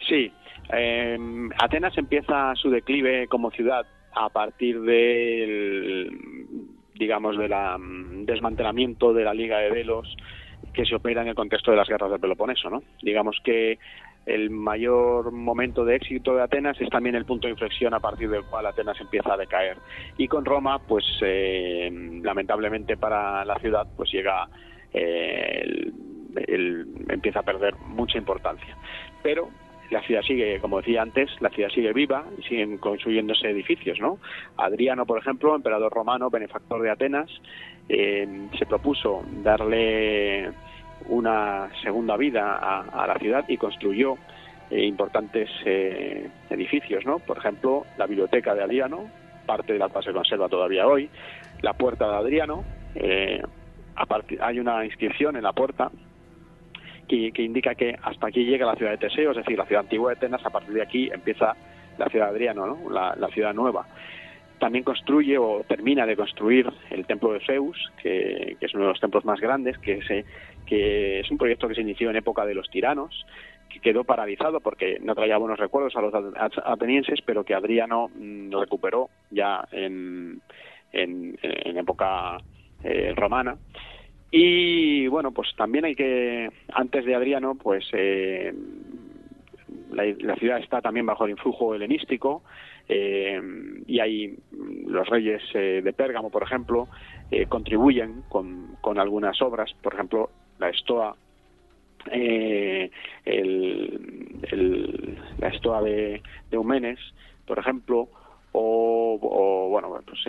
Sí, eh, Atenas empieza su declive como ciudad a partir del, digamos, del mm, desmantelamiento de la Liga de Delos que se opera en el contexto de las guerras del Peloponeso, ¿no? Digamos que el mayor momento de éxito de Atenas es también el punto de inflexión a partir del cual Atenas empieza a decaer. Y con Roma, pues eh, lamentablemente para la ciudad, pues llega eh, empieza a perder mucha importancia. Pero la ciudad sigue, como decía antes, la ciudad sigue viva y siguen construyéndose edificios, ¿no? Adriano, por ejemplo, emperador romano, benefactor de Atenas, eh, se propuso darle una segunda vida a, la ciudad y construyó eh, importantes eh, edificios, ¿no? Por ejemplo, la biblioteca de Adriano, parte de la cual se conserva todavía hoy, la puerta de Adriano, hay una inscripción en la puerta que, indica que hasta aquí llega la ciudad de Teseo, es decir, la ciudad antigua de Atenas, a partir de aquí empieza la ciudad de Adriano, ¿no? la, ciudad nueva. También construye o termina de construir el templo de Zeus, que, es uno de los templos más grandes, que, se, que es un proyecto que se inició en época de los tiranos, que quedó paralizado porque no traía buenos recuerdos a los atenienses, pero que Adriano mm, recuperó ya en, en, época eh, romana y bueno, pues también hay que, antes de Adriano, pues eh, la, ciudad está también bajo el influjo helenístico eh, y hay los reyes eh, de Pérgamo, por ejemplo, contribuyen con, con, algunas obras, por ejemplo, la estoa. el, la estoa de, de Eumenes, por ejemplo, o, o bueno, pues,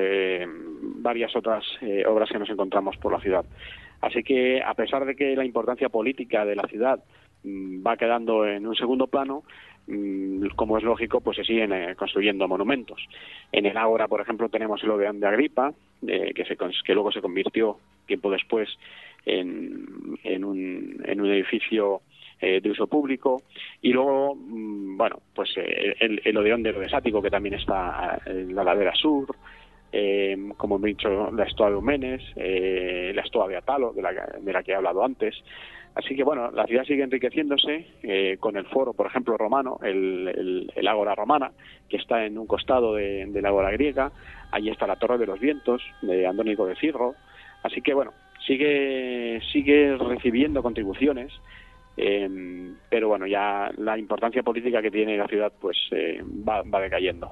varias otras obras que nos encontramos por la ciudad. Así que, a pesar de que la importancia política de la ciudad mm, va quedando en un segundo plano, mm, como es lógico, pues se siguen eh, construyendo monumentos. En el Ágora, por ejemplo, tenemos el Odeón de Agripa, eh, que, se, que luego se convirtió tiempo después en, un, en un edificio eh, de uso público y luego mm, bueno pues el, el Odeón de Rodesático que también está en la ladera sur eh, como he dicho, la estoa de Eumenes, eh, la estoa de Atalo, de la, de la que he hablado antes. Así que bueno, la ciudad sigue enriqueciéndose eh, con el foro, por ejemplo, romano, el, el, ágora romana, que está en un costado de, la ágora griega. Allí está la Torre de los Vientos, de Andónico de Cirro. Así que bueno, sigue, sigue recibiendo contribuciones, eh, pero bueno, ya la importancia política que tiene la ciudad pues eh, va, va decayendo.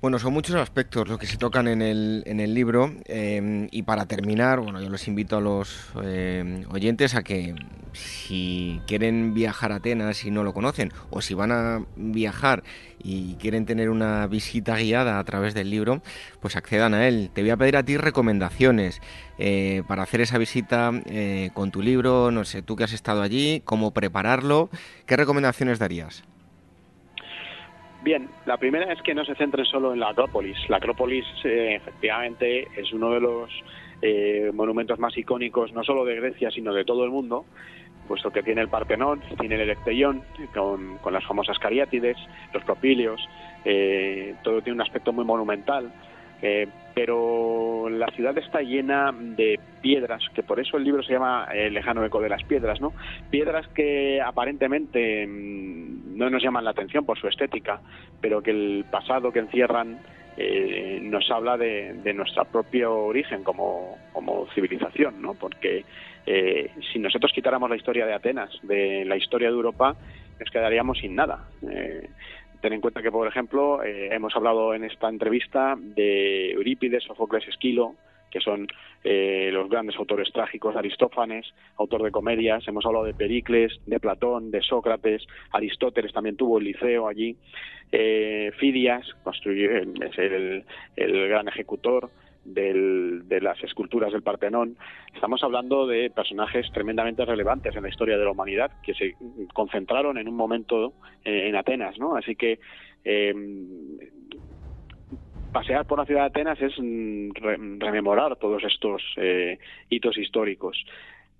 Bueno, son muchos aspectos los que se tocan en el, en el libro eh, y para terminar, bueno, yo les invito a los eh, oyentes a que si quieren viajar a Atenas y no lo conocen o si van a viajar y quieren tener una visita guiada a través del libro, pues accedan a él. Te voy a pedir a ti recomendaciones eh, para hacer esa visita con tu libro, no sé, tú que has estado allí, cómo prepararlo, ¿qué recomendaciones darías? Bien, la primera es que no se centren solo en la Acrópolis. La Acrópolis eh, efectivamente es uno de los eh, monumentos más icónicos no solo de Grecia sino de todo el mundo, puesto que tiene el Partenón, tiene el Electeion con, con las famosas cariátides, los propíleos, eh, todo tiene un aspecto muy monumental. Eh, pero la ciudad está llena de piedras, que por eso el libro se llama El lejano eco de las piedras, ¿no? Piedras que aparentemente mm, no nos llaman la atención por su estética, pero que el pasado que encierran eh, nos habla de, de, nuestro propio origen como, como civilización, ¿no? Porque eh, si nosotros quitáramos la historia de Atenas, de la historia de Europa, nos quedaríamos sin nada. Eh, Ten en cuenta que, por ejemplo, eh, hemos hablado en esta entrevista de Eurípides, Sofocles, Esquilo, que son eh, los grandes autores trágicos, Aristófanes, autor de comedias, hemos hablado de Pericles, de Platón, de Sócrates, Aristóteles también tuvo el liceo allí, eh, Fidias, construyó, es el, el gran ejecutor, del, de las esculturas del Partenón, estamos hablando de personajes tremendamente relevantes en la historia de la humanidad que se concentraron en un momento eh, en Atenas, ¿no? Así que eh, pasear por la ciudad de Atenas es mm, re rememorar todos estos eh, hitos históricos.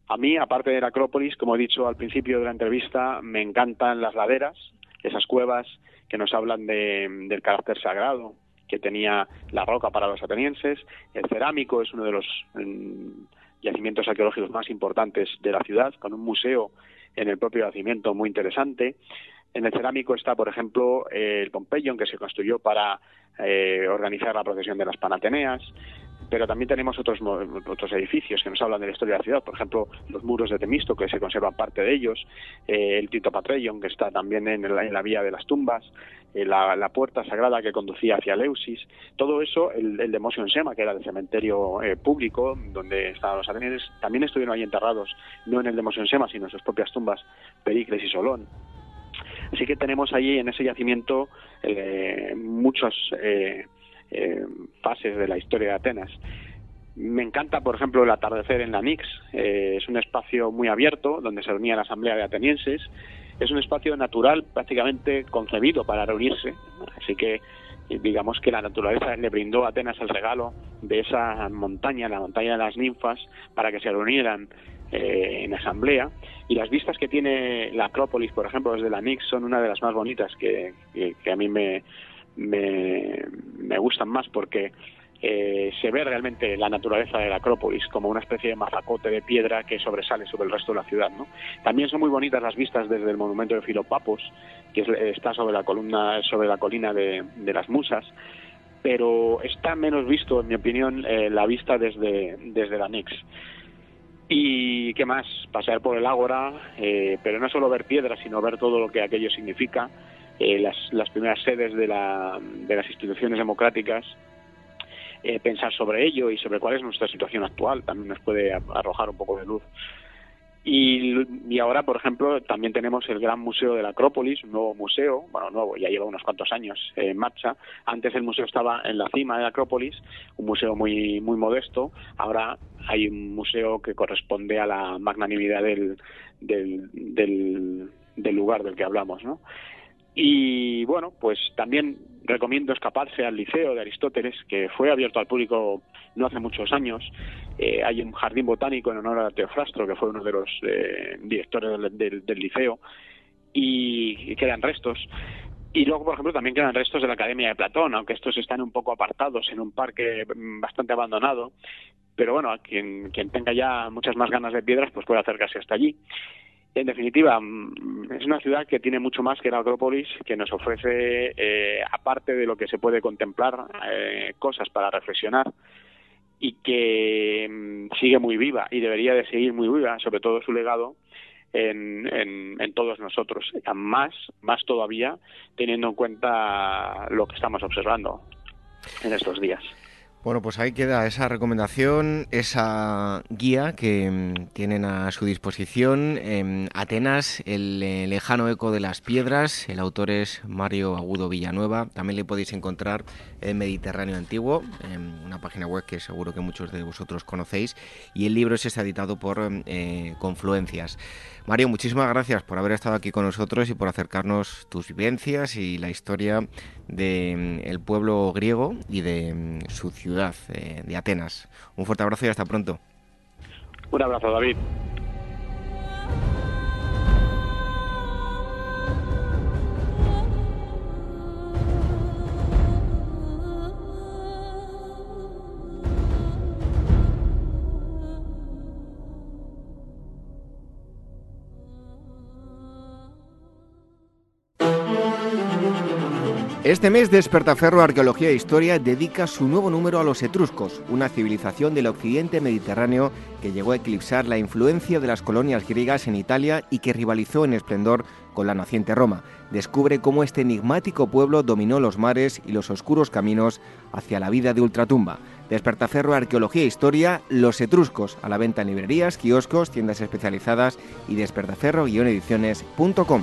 A mí, aparte de la Acrópolis, como he dicho al principio de la entrevista, me encantan las laderas, esas cuevas que nos hablan de, del carácter sagrado que tenía la roca para los atenienses. El cerámico es uno de los mm, yacimientos arqueológicos más importantes de la ciudad, con un museo en el propio yacimiento muy interesante. En el cerámico está, por ejemplo, el Pompeion, que se construyó para eh, organizar la procesión de las Panateneas pero también tenemos otros otros edificios que nos hablan de la historia de la ciudad, por ejemplo, los muros de Temisto, que se conservan parte de ellos, eh, el Tito Patreion, que está también en, el, en la vía de las tumbas, eh, la, la, puerta sagrada que conducía hacia Leusis, todo eso, el, el de Sema, que era el cementerio eh, público, donde estaban los atenienses, también estuvieron ahí enterrados, no en el de Sema, sino en sus propias tumbas, Pericles y Solón. Así que tenemos allí en ese yacimiento eh, muchos eh, eh, fases de la historia de Atenas. Me encanta, por ejemplo, el atardecer en la Nix. Eh, es un espacio muy abierto donde se reunía la asamblea de atenienses. Es un espacio natural prácticamente concebido para reunirse. Así que digamos que la naturaleza le brindó a Atenas el regalo de esa montaña, la montaña de las ninfas, para que se reunieran eh, en asamblea. Y las vistas que tiene la Acrópolis, por ejemplo, desde la Nix, son una de las más bonitas que, que, que a mí me, me, me gustan más porque eh, se ve realmente la naturaleza de la Acrópolis como una especie de mazacote de piedra que sobresale sobre el resto de la ciudad. ¿no? También son muy bonitas las vistas desde el monumento de Filopapos, que es, está sobre la columna, sobre la colina de, de, las Musas, pero está menos visto, en mi opinión, eh, la vista desde, desde la Nix. Y qué más, pasear por el Ágora, eh, pero no solo ver piedras, sino ver todo lo que aquello significa eh, las, las, primeras sedes de, la, de las instituciones democráticas, eh, pensar sobre ello y sobre cuál es nuestra situación actual también nos puede arrojar un poco de luz. Y, ahora, por ejemplo, también tenemos el Gran Museo de la Acrópolis, un nuevo museo, bueno, nuevo, ya lleva unos cuantos años en marcha. Antes el museo estaba en la cima de la Acrópolis, un museo muy, muy modesto. Ahora hay un museo que corresponde a la magnanimidad del, del, del, del lugar del que hablamos, ¿no? Y bueno, pues también recomiendo escaparse al Liceo de Aristóteles, que fue abierto al público no hace muchos años. Eh, hay un jardín botánico en honor a Teofrastro, que fue uno de los eh, directores del, liceo, y, quedan restos. Y luego, por ejemplo, también quedan restos de la Academia de Platón, aunque estos están un poco apartados en un parque mm, bastante abandonado. Pero bueno, quien, quien tenga ya muchas más ganas de piedras, pues puede acercarse hasta allí. En definitiva, mm, es una ciudad que tiene mucho más que la Acrópolis, que nos ofrece, eh, aparte de lo que se puede contemplar, eh, cosas para reflexionar y que mm, sigue muy viva y debería de seguir muy viva, sobre todo su legado en, en, todos nosotros, más, más todavía teniendo en cuenta lo que estamos observando en estos días. Bueno, pues ahí queda esa recomendación, esa guía que mm, tienen a su disposición. en Atenas, el eh, lejano eco de las piedras. El autor es Mario Agudo Villanueva. También le podéis encontrar en Mediterráneo Antiguo, en una página web que seguro que muchos de vosotros conocéis. Y el libro es editado por eh, Confluencias. Mario, muchísimas gracias por haber estado aquí con nosotros y por acercarnos tus vivencias y la historia del mm, pueblo griego y de mm, su ciudad, eh, de Atenas. Un fuerte abrazo y hasta pronto. Un abrazo, David. Este mes Despertaferro Arqueología e Historia dedica su nuevo número a los etruscos, una civilización del occidente mediterráneo que llegó a eclipsar la influencia de las colonias griegas en Italia y que rivalizó en esplendor con la naciente Roma. Descubre cómo este enigmático pueblo dominó los mares y los oscuros caminos hacia la vida de ultratumba. Despertaferro Arqueología e Historia, Los Etruscos, a la venta en librerías, kioscos, tiendas especializadas y despertaferro-ediciones.com.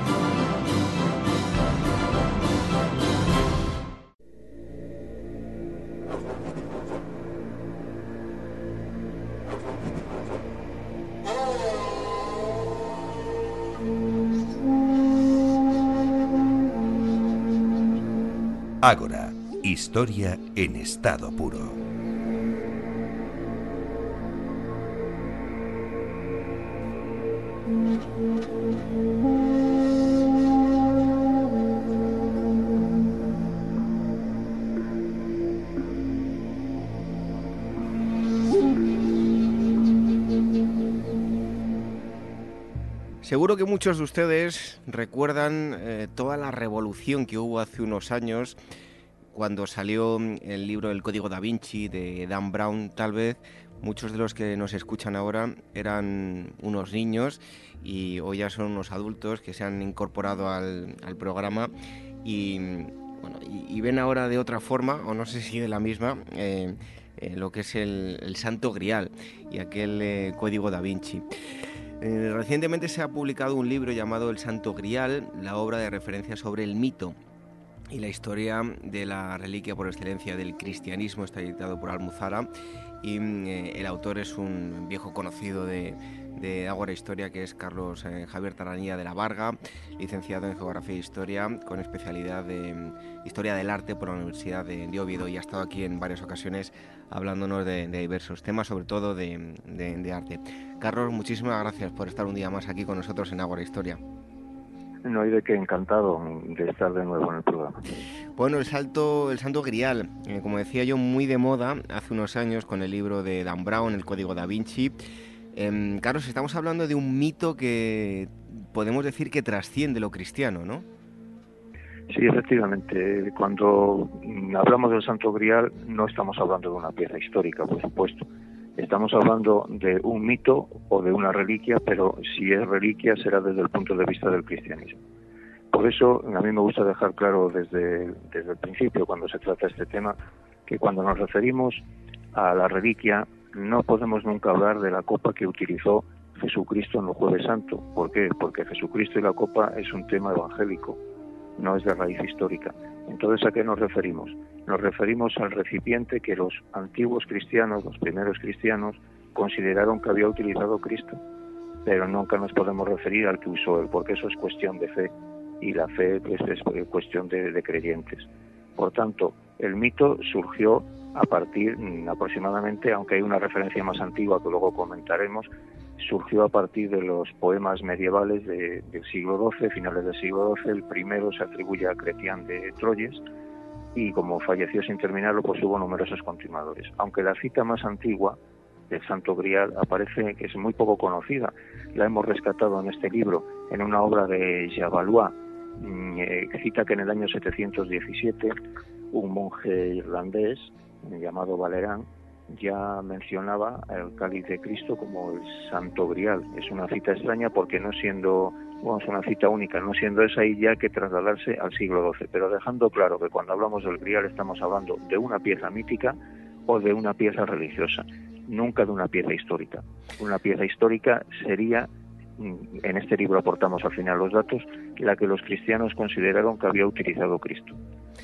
Ágora, historia en estado puro. Seguro que muchos de ustedes recuerdan eh, toda la revolución que hubo hace unos años cuando salió mm, el libro El Código da Vinci de Dan Brown, tal vez. Muchos de los que nos escuchan ahora eran unos niños y hoy ya son unos adultos que se han incorporado al, programa y, ven ahora de otra forma, o no sé si de la misma, eh, eh, lo que es el, Santo Grial y aquel Código da Vinci. Eh, recientemente se ha publicado un libro llamado El Santo Grial, la obra de referencia sobre el mito y la historia de la reliquia por excelencia del cristianismo, está editado por Almuzara y mm, eh, el autor es un viejo conocido de, de Ágora Historia, que es Carlos eh, Javier Taranía de la Varga, licenciado en Geografía e Historia, con especialidad de mm, Historia del Arte por la Universidad de, de y ha estado aquí en varias ocasiones hablándonos de, diversos temas, sobre todo de, de, arte. Carlos, muchísimas gracias por estar un día más aquí con nosotros en Ágora Historia. No hay de qué encantado de estar de nuevo en el programa. Bueno, el salto, el santo grial, eh, como decía yo, muy de moda hace unos años con el libro de Dan Brown, El Código da Vinci. Eh, Carlos, estamos hablando de un mito que podemos decir que trasciende lo cristiano, ¿no? Sí, efectivamente. Cuando hablamos del Santo Grial no estamos hablando de una pieza histórica, por supuesto. Estamos hablando de un mito o de una reliquia, pero si es reliquia será desde el punto de vista del cristianismo. Por eso a mí me gusta dejar claro desde, desde el principio, cuando se trata este tema, que cuando nos referimos a la reliquia no podemos nunca hablar de la copa que utilizó Jesucristo en el jueves santo. ¿Por qué? Porque Jesucristo y la copa es un tema evangélico, no es de raíz histórica. Entonces, ¿a qué nos referimos? Nos referimos al recipiente que los antiguos cristianos, los primeros cristianos, consideraron que había utilizado Cristo, pero nunca nos podemos referir al que usó él, porque eso es cuestión de fe y la fe es cuestión de, de creyentes. Por tanto, el mito surgió a partir mm, aproximadamente, aunque hay una referencia más antigua que luego comentaremos, surgió a partir de los poemas medievales del siglo XII, finales del siglo XII. El primero se atribuye a Cretián de Troyes y como falleció sin terminarlo, pues hubo numerosos continuadores. Aunque la cita más antigua del Santo Grial aparece que es muy poco conocida. La hemos rescatado en este libro, en una obra de Javalois, mm, eh, cita que en el año 717 un monje irlandés llamado Valerán ya mencionaba el cáliz de Cristo como el Santo Grial. Es una cita extraña porque no siendo, es una cita única, no siendo esa y ya que trasladarse al siglo XII, pero dejando claro que cuando hablamos del Grial estamos hablando de una pieza mítica o de una pieza religiosa, nunca de una pieza histórica. Una pieza histórica sería mm, en este libro aportamos al final los datos, la que los cristianos consideraron que había utilizado Cristo,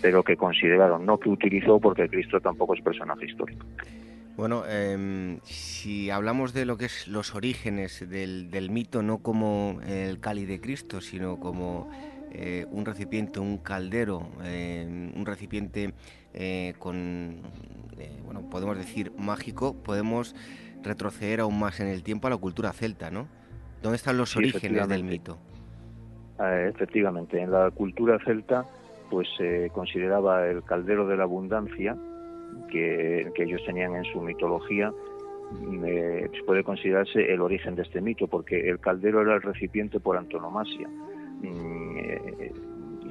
pero que consideraron, no que utilizó porque Cristo tampoco es personaje histórico. Bueno, em, si hablamos de lo que es los orígenes del, mito, no como el Cali de Cristo, sino como eh, un recipiente, un caldero, em, un recipiente eh, con, eh, bueno, podemos decir mágico, podemos retroceder aún más en el tiempo a la cultura celta, ¿no? ¿Dónde están los orígenes del mito? Ah, efectivamente, en la cultura celta pues se consideraba el caldero de la abundancia que, ellos tenían en su mitología, eh, puede considerarse el origen de este mito, porque el caldero era el recipiente por antonomasia, mm, eh,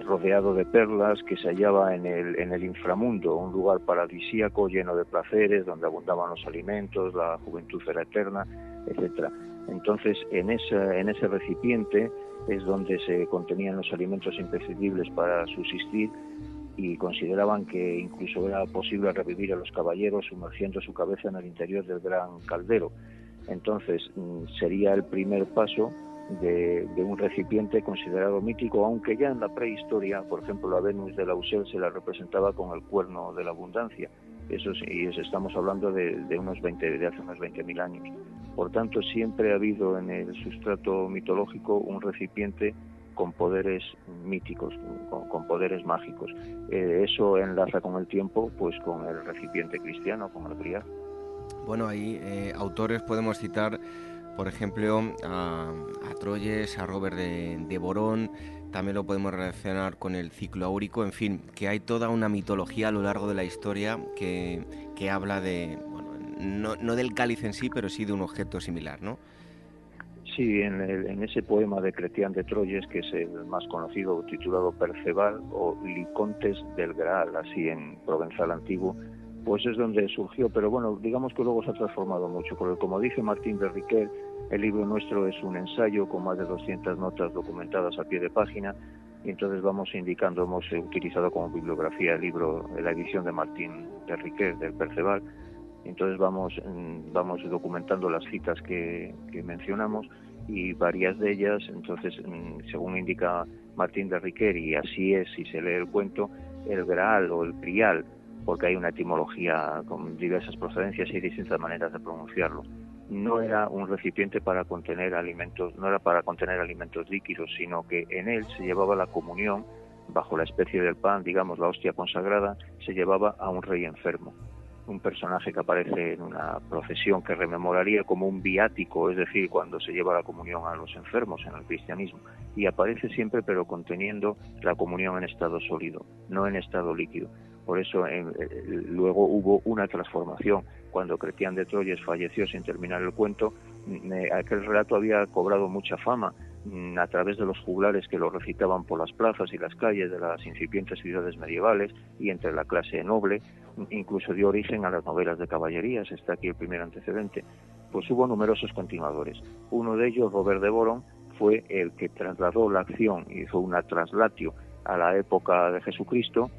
rodeado de perlas que se hallaba en el, en el inframundo, un lugar paradisíaco lleno de placeres, donde abundaban los alimentos, la juventud era eterna, etcétera. Entonces, en, esa, en ese recipiente es donde se contenían los alimentos imprescindibles para subsistir y consideraban que incluso era posible revivir a los caballeros sumergiendo su cabeza en el interior del gran caldero. Entonces mm, sería el primer paso de, un recipiente considerado mítico, aunque ya en la prehistoria, por ejemplo, la Venus de Lausel se la representaba con el cuerno de la abundancia. Eso sí, estamos hablando de, unos 20, de hace unos 20.000 años. Por tanto, siempre ha habido en el sustrato mitológico un recipiente con poderes míticos, con, poderes mágicos. Eh, eso enlaza con el tiempo, pues con el recipiente cristiano, con el grial. Bueno, ahí eh, autores podemos citar, por ejemplo, a, Troyes, a Robert de, Borón, también lo podemos relacionar con el ciclo áurico, en fin, que hay toda una mitología a lo largo de la historia que, que habla de, bueno, no, no del cáliz en sí, pero sí de un objeto similar, ¿no? Sí, en, ese poema de Cretián de Troyes, que es el más conocido, titulado Perceval o Licontes del Graal, así en provenzal antiguo, pues es donde surgió, pero bueno, digamos que luego se ha transformado mucho, porque como dice Martín de Riquel, el libro nuestro es un ensayo con más de 200 notas documentadas a pie de página, y entonces vamos indicando, hemos utilizado como bibliografía el libro, la edición de Martín de Riquel, del Perceval, entonces vamos, mm, vamos documentando las citas que, mencionamos y varias de ellas, entonces, mm, según indica Martín de Riquer, y así es si se lee el cuento, el Graal o el Crial, porque hay una etimología con diversas procedencias y distintas maneras de pronunciarlo. No era un recipiente para contener alimentos, no era para contener alimentos líquidos, sino que en él se llevaba la comunión bajo la especie del pan, digamos la hostia consagrada, se llevaba a un rey enfermo un personaje que aparece en una procesión que rememoraría como un viático, es decir, cuando se lleva la comunión a los enfermos en el cristianismo, y aparece siempre pero conteniendo la comunión en estado sólido, no en estado líquido. Por eso eh, eh, luego hubo una transformación. Cuando Cretián de Troyes falleció sin terminar el cuento, aquel relato había cobrado mucha fama mm, a través de los juglares que lo recitaban por las plazas y las calles de las incipientes ciudades medievales y entre la clase noble, incluso dio origen a las novelas de caballerías, está aquí el primer antecedente, pues hubo numerosos continuadores. Uno de ellos, Robert de Boron, fue el que trasladó la acción, hizo una traslatio a la época de Jesucristo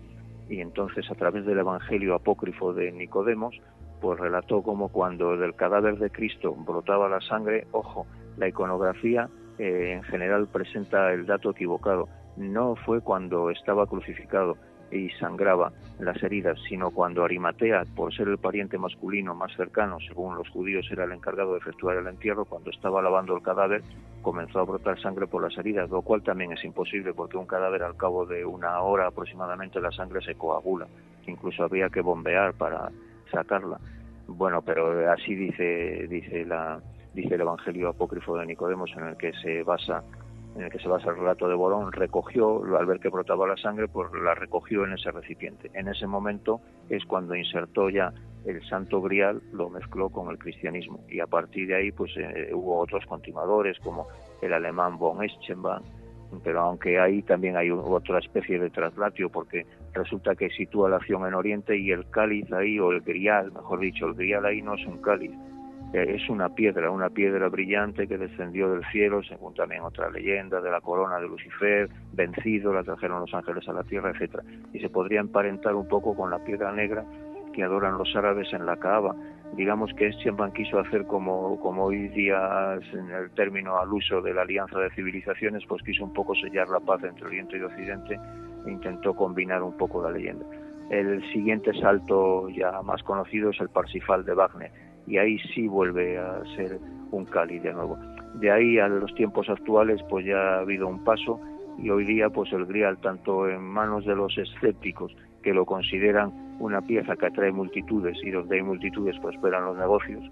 y entonces a través del Evangelio apócrifo de Nicodemos, pues relató como cuando del cadáver de Cristo brotaba la sangre, ojo, la iconografía eh, en general presenta el dato equivocado. No fue cuando estaba crucificado y sangraba las heridas, sino cuando Arimatea, por ser el pariente masculino más cercano, según los judíos era el encargado de efectuar el entierro, cuando estaba lavando el cadáver, comenzó a brotar sangre por las heridas, lo cual también es imposible porque un cadáver al cabo de una hora aproximadamente la sangre se coagula, incluso había que bombear para sacarla. Bueno, pero así dice dice la dice el Evangelio apócrifo de Nicodemos en el que se basa en el que se basa el relato de Borón, recogió, al ver que brotaba la sangre, pues la recogió en ese recipiente. En ese momento es cuando insertó ya el santo grial, lo mezcló con el cristianismo. Y a partir de ahí, pues eh, hubo otros continuadores, como el alemán von Eschenbach, pero aunque ahí también hay otra especie de traslatio, porque resulta que sitúa la acción en Oriente y el cáliz ahí, o el grial, mejor dicho, el grial ahí no es un cáliz, es una piedra, una piedra brillante que descendió del cielo, según también otra leyenda de la corona de Lucifer, vencido, la trajeron los ángeles a la tierra, etcétera. Y se podría emparentar un poco con la piedra negra que adoran los árabes en la Kaaba. Digamos que Eschenban quiso hacer como, como hoy día en el término al uso de la alianza de civilizaciones, pues quiso un poco sellar la paz entre Oriente y Occidente e intentó combinar un poco la leyenda. El siguiente salto ya más conocido es el Parsifal de Wagner y ahí sí vuelve a ser un Cali de nuevo. De ahí a los tiempos actuales pues ya ha habido un paso y hoy día pues el grial tanto en manos de los escépticos que lo consideran una pieza que atrae multitudes y donde hay multitudes prosperan los negocios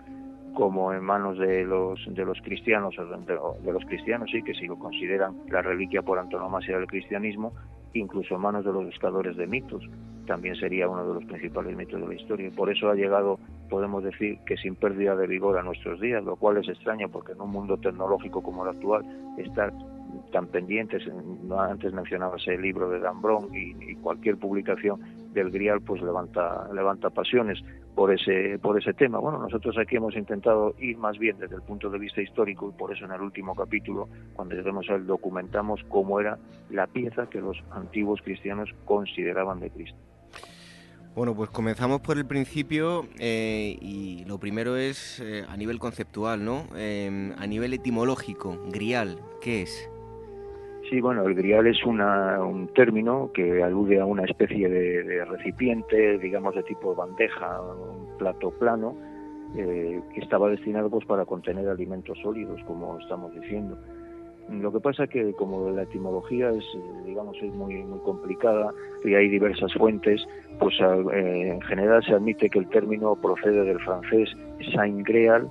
como en manos de los de los cristianos de, de los cristianos sí que si lo consideran la reliquia por antonomasia del cristianismo incluso en manos de los buscadores de mitos también sería uno de los principales mitos de la historia. Por eso ha llegado, podemos decir, que sin pérdida de vigor a nuestros días, lo cual es extraño porque en un mundo tecnológico como el actual, estar tan pendientes, antes mencionaba ese libro de Dan y, cualquier publicación del Grial pues levanta levanta pasiones por ese por ese tema. Bueno, nosotros aquí hemos intentado ir más bien desde el punto de vista histórico y por eso en el último capítulo, cuando lleguemos a él, documentamos cómo era la pieza que los antiguos cristianos consideraban de Cristo. Bueno, pues comenzamos por el principio eh, y lo primero es eh, a nivel conceptual, ¿no? Em, a nivel etimológico, grial, ¿qué es? Sí, bueno, el grial es un término que alude a una especie de, recipiente, digamos de tipo bandeja, un plato plano, eh, que estaba destinado pues para contener alimentos sólidos, como estamos diciendo. Lo que pasa que como la etimología es, digamos, es muy, muy complicada y hay diversas fuentes, pues eh, en general se admite que el término procede del francés sangreal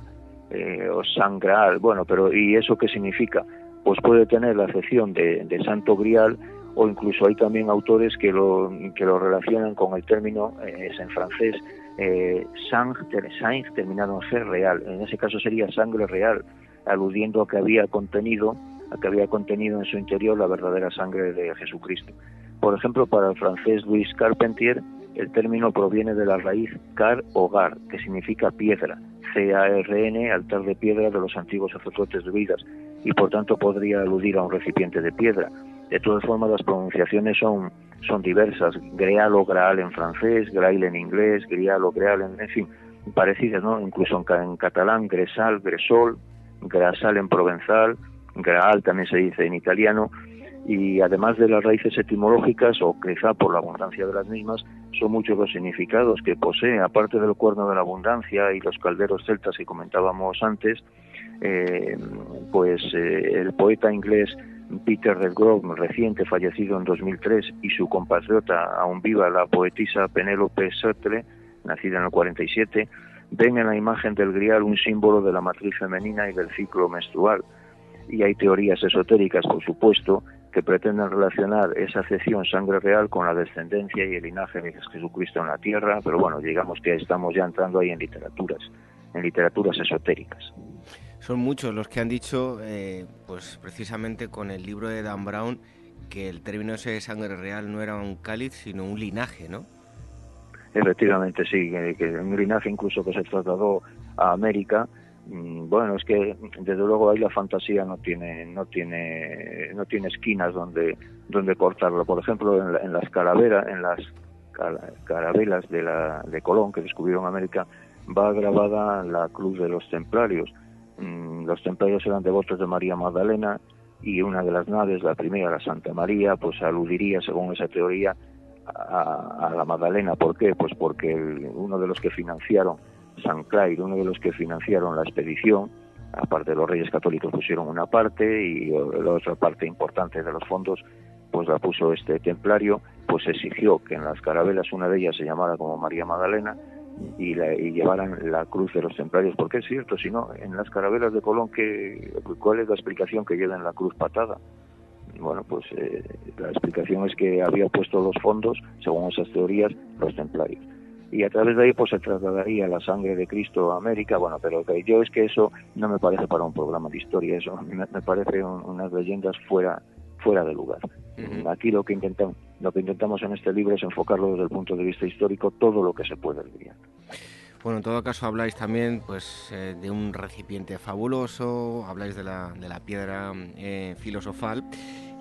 eh, o sangral. Bueno, pero ¿y eso qué significa? Pues puede tener la acepción de, santo grial o incluso hay también autores que lo, que lo relacionan con el término, eh, es en francés, eh, sang, sang terminado en G real. En ese caso sería sangre real, aludiendo a que había contenido que había contenido en su interior la verdadera sangre de Jesucristo. Por ejemplo, para el francés Louis Carpentier, el término proviene de la raíz car hogar, que significa piedra, C-A-R-N, altar de piedra de los antiguos sacerdotes de vidas, y por tanto podría aludir a un recipiente de piedra. De todas formas, las pronunciaciones son, son diversas, greal o graal en francés, grail en inglés, grial o greal en, en fin, parecidas, ¿no? Incluso en, en catalán, gresal, gresol, grasal en provenzal, Graal también se dice en italiano, y además de las raíces etimológicas, o quizá por la abundancia de las mismas, son muchos los significados que posee, aparte del cuerno de la abundancia y los calderos celtas que comentábamos antes, eh, pues eh, el poeta inglés Peter Grove, reciente fallecido en 2003, y su compatriota aún viva, la poetisa Penélope Sartre, nacida en el 47, ven en la imagen del grial un símbolo de la matriz femenina y del ciclo menstrual y hay teorías esotéricas, por supuesto, que pretenden relacionar esa acepción sangre real con la descendencia y el linaje de Jesucristo en la tierra, pero bueno, digamos que estamos ya entrando ahí en literaturas, en literaturas esotéricas. Son muchos los que han dicho, eh, pues precisamente con el libro de Dan Brown, que el término ese de sangre real no era un cáliz, sino un linaje, ¿no? Efectivamente, sí, que, un linaje incluso que se trasladó a América. Mm, bueno, es que desde luego ahí la fantasía no tiene no tiene no tiene esquinas donde donde cortarlo. Por ejemplo, en, las calaveras, en las carabelas de la de Colón que descubrieron América va grabada la cruz de los templarios. Mm, los templarios eran devotos de María Magdalena y una de las naves, la primera, la Santa María, pues aludiría, según esa teoría, a, la Magdalena. ¿Por qué? Pues porque uno de los que financiaron San Clair, uno de los que financiaron la expedición, aparte de los reyes católicos pusieron una parte y la otra parte importante de los fondos pues la puso este templario, pues exigió que en las carabelas una de ellas se llamara como María Magdalena y, llevaran la cruz de los templarios, porque es cierto, si no, en las carabelas de Colón, ¿qué, ¿cuál es la explicación que lleva en la cruz patada? Bueno, pues eh, la explicación es que había puesto los fondos, según esas teorías, los templarios. Y a través de ahí pues se trasladaría la sangre de Cristo a América, bueno, pero yo es que eso no me parece para un programa de historia, eso me, parece unas leyendas fuera, fuera de lugar. Aquí lo que intentamos lo que intentamos en este libro es enfocarlo desde el punto de vista histórico todo lo que se puede vivir. Bueno, en todo caso habláis también pues eh, de un recipiente fabuloso, habláis de la, de la piedra eh, filosofal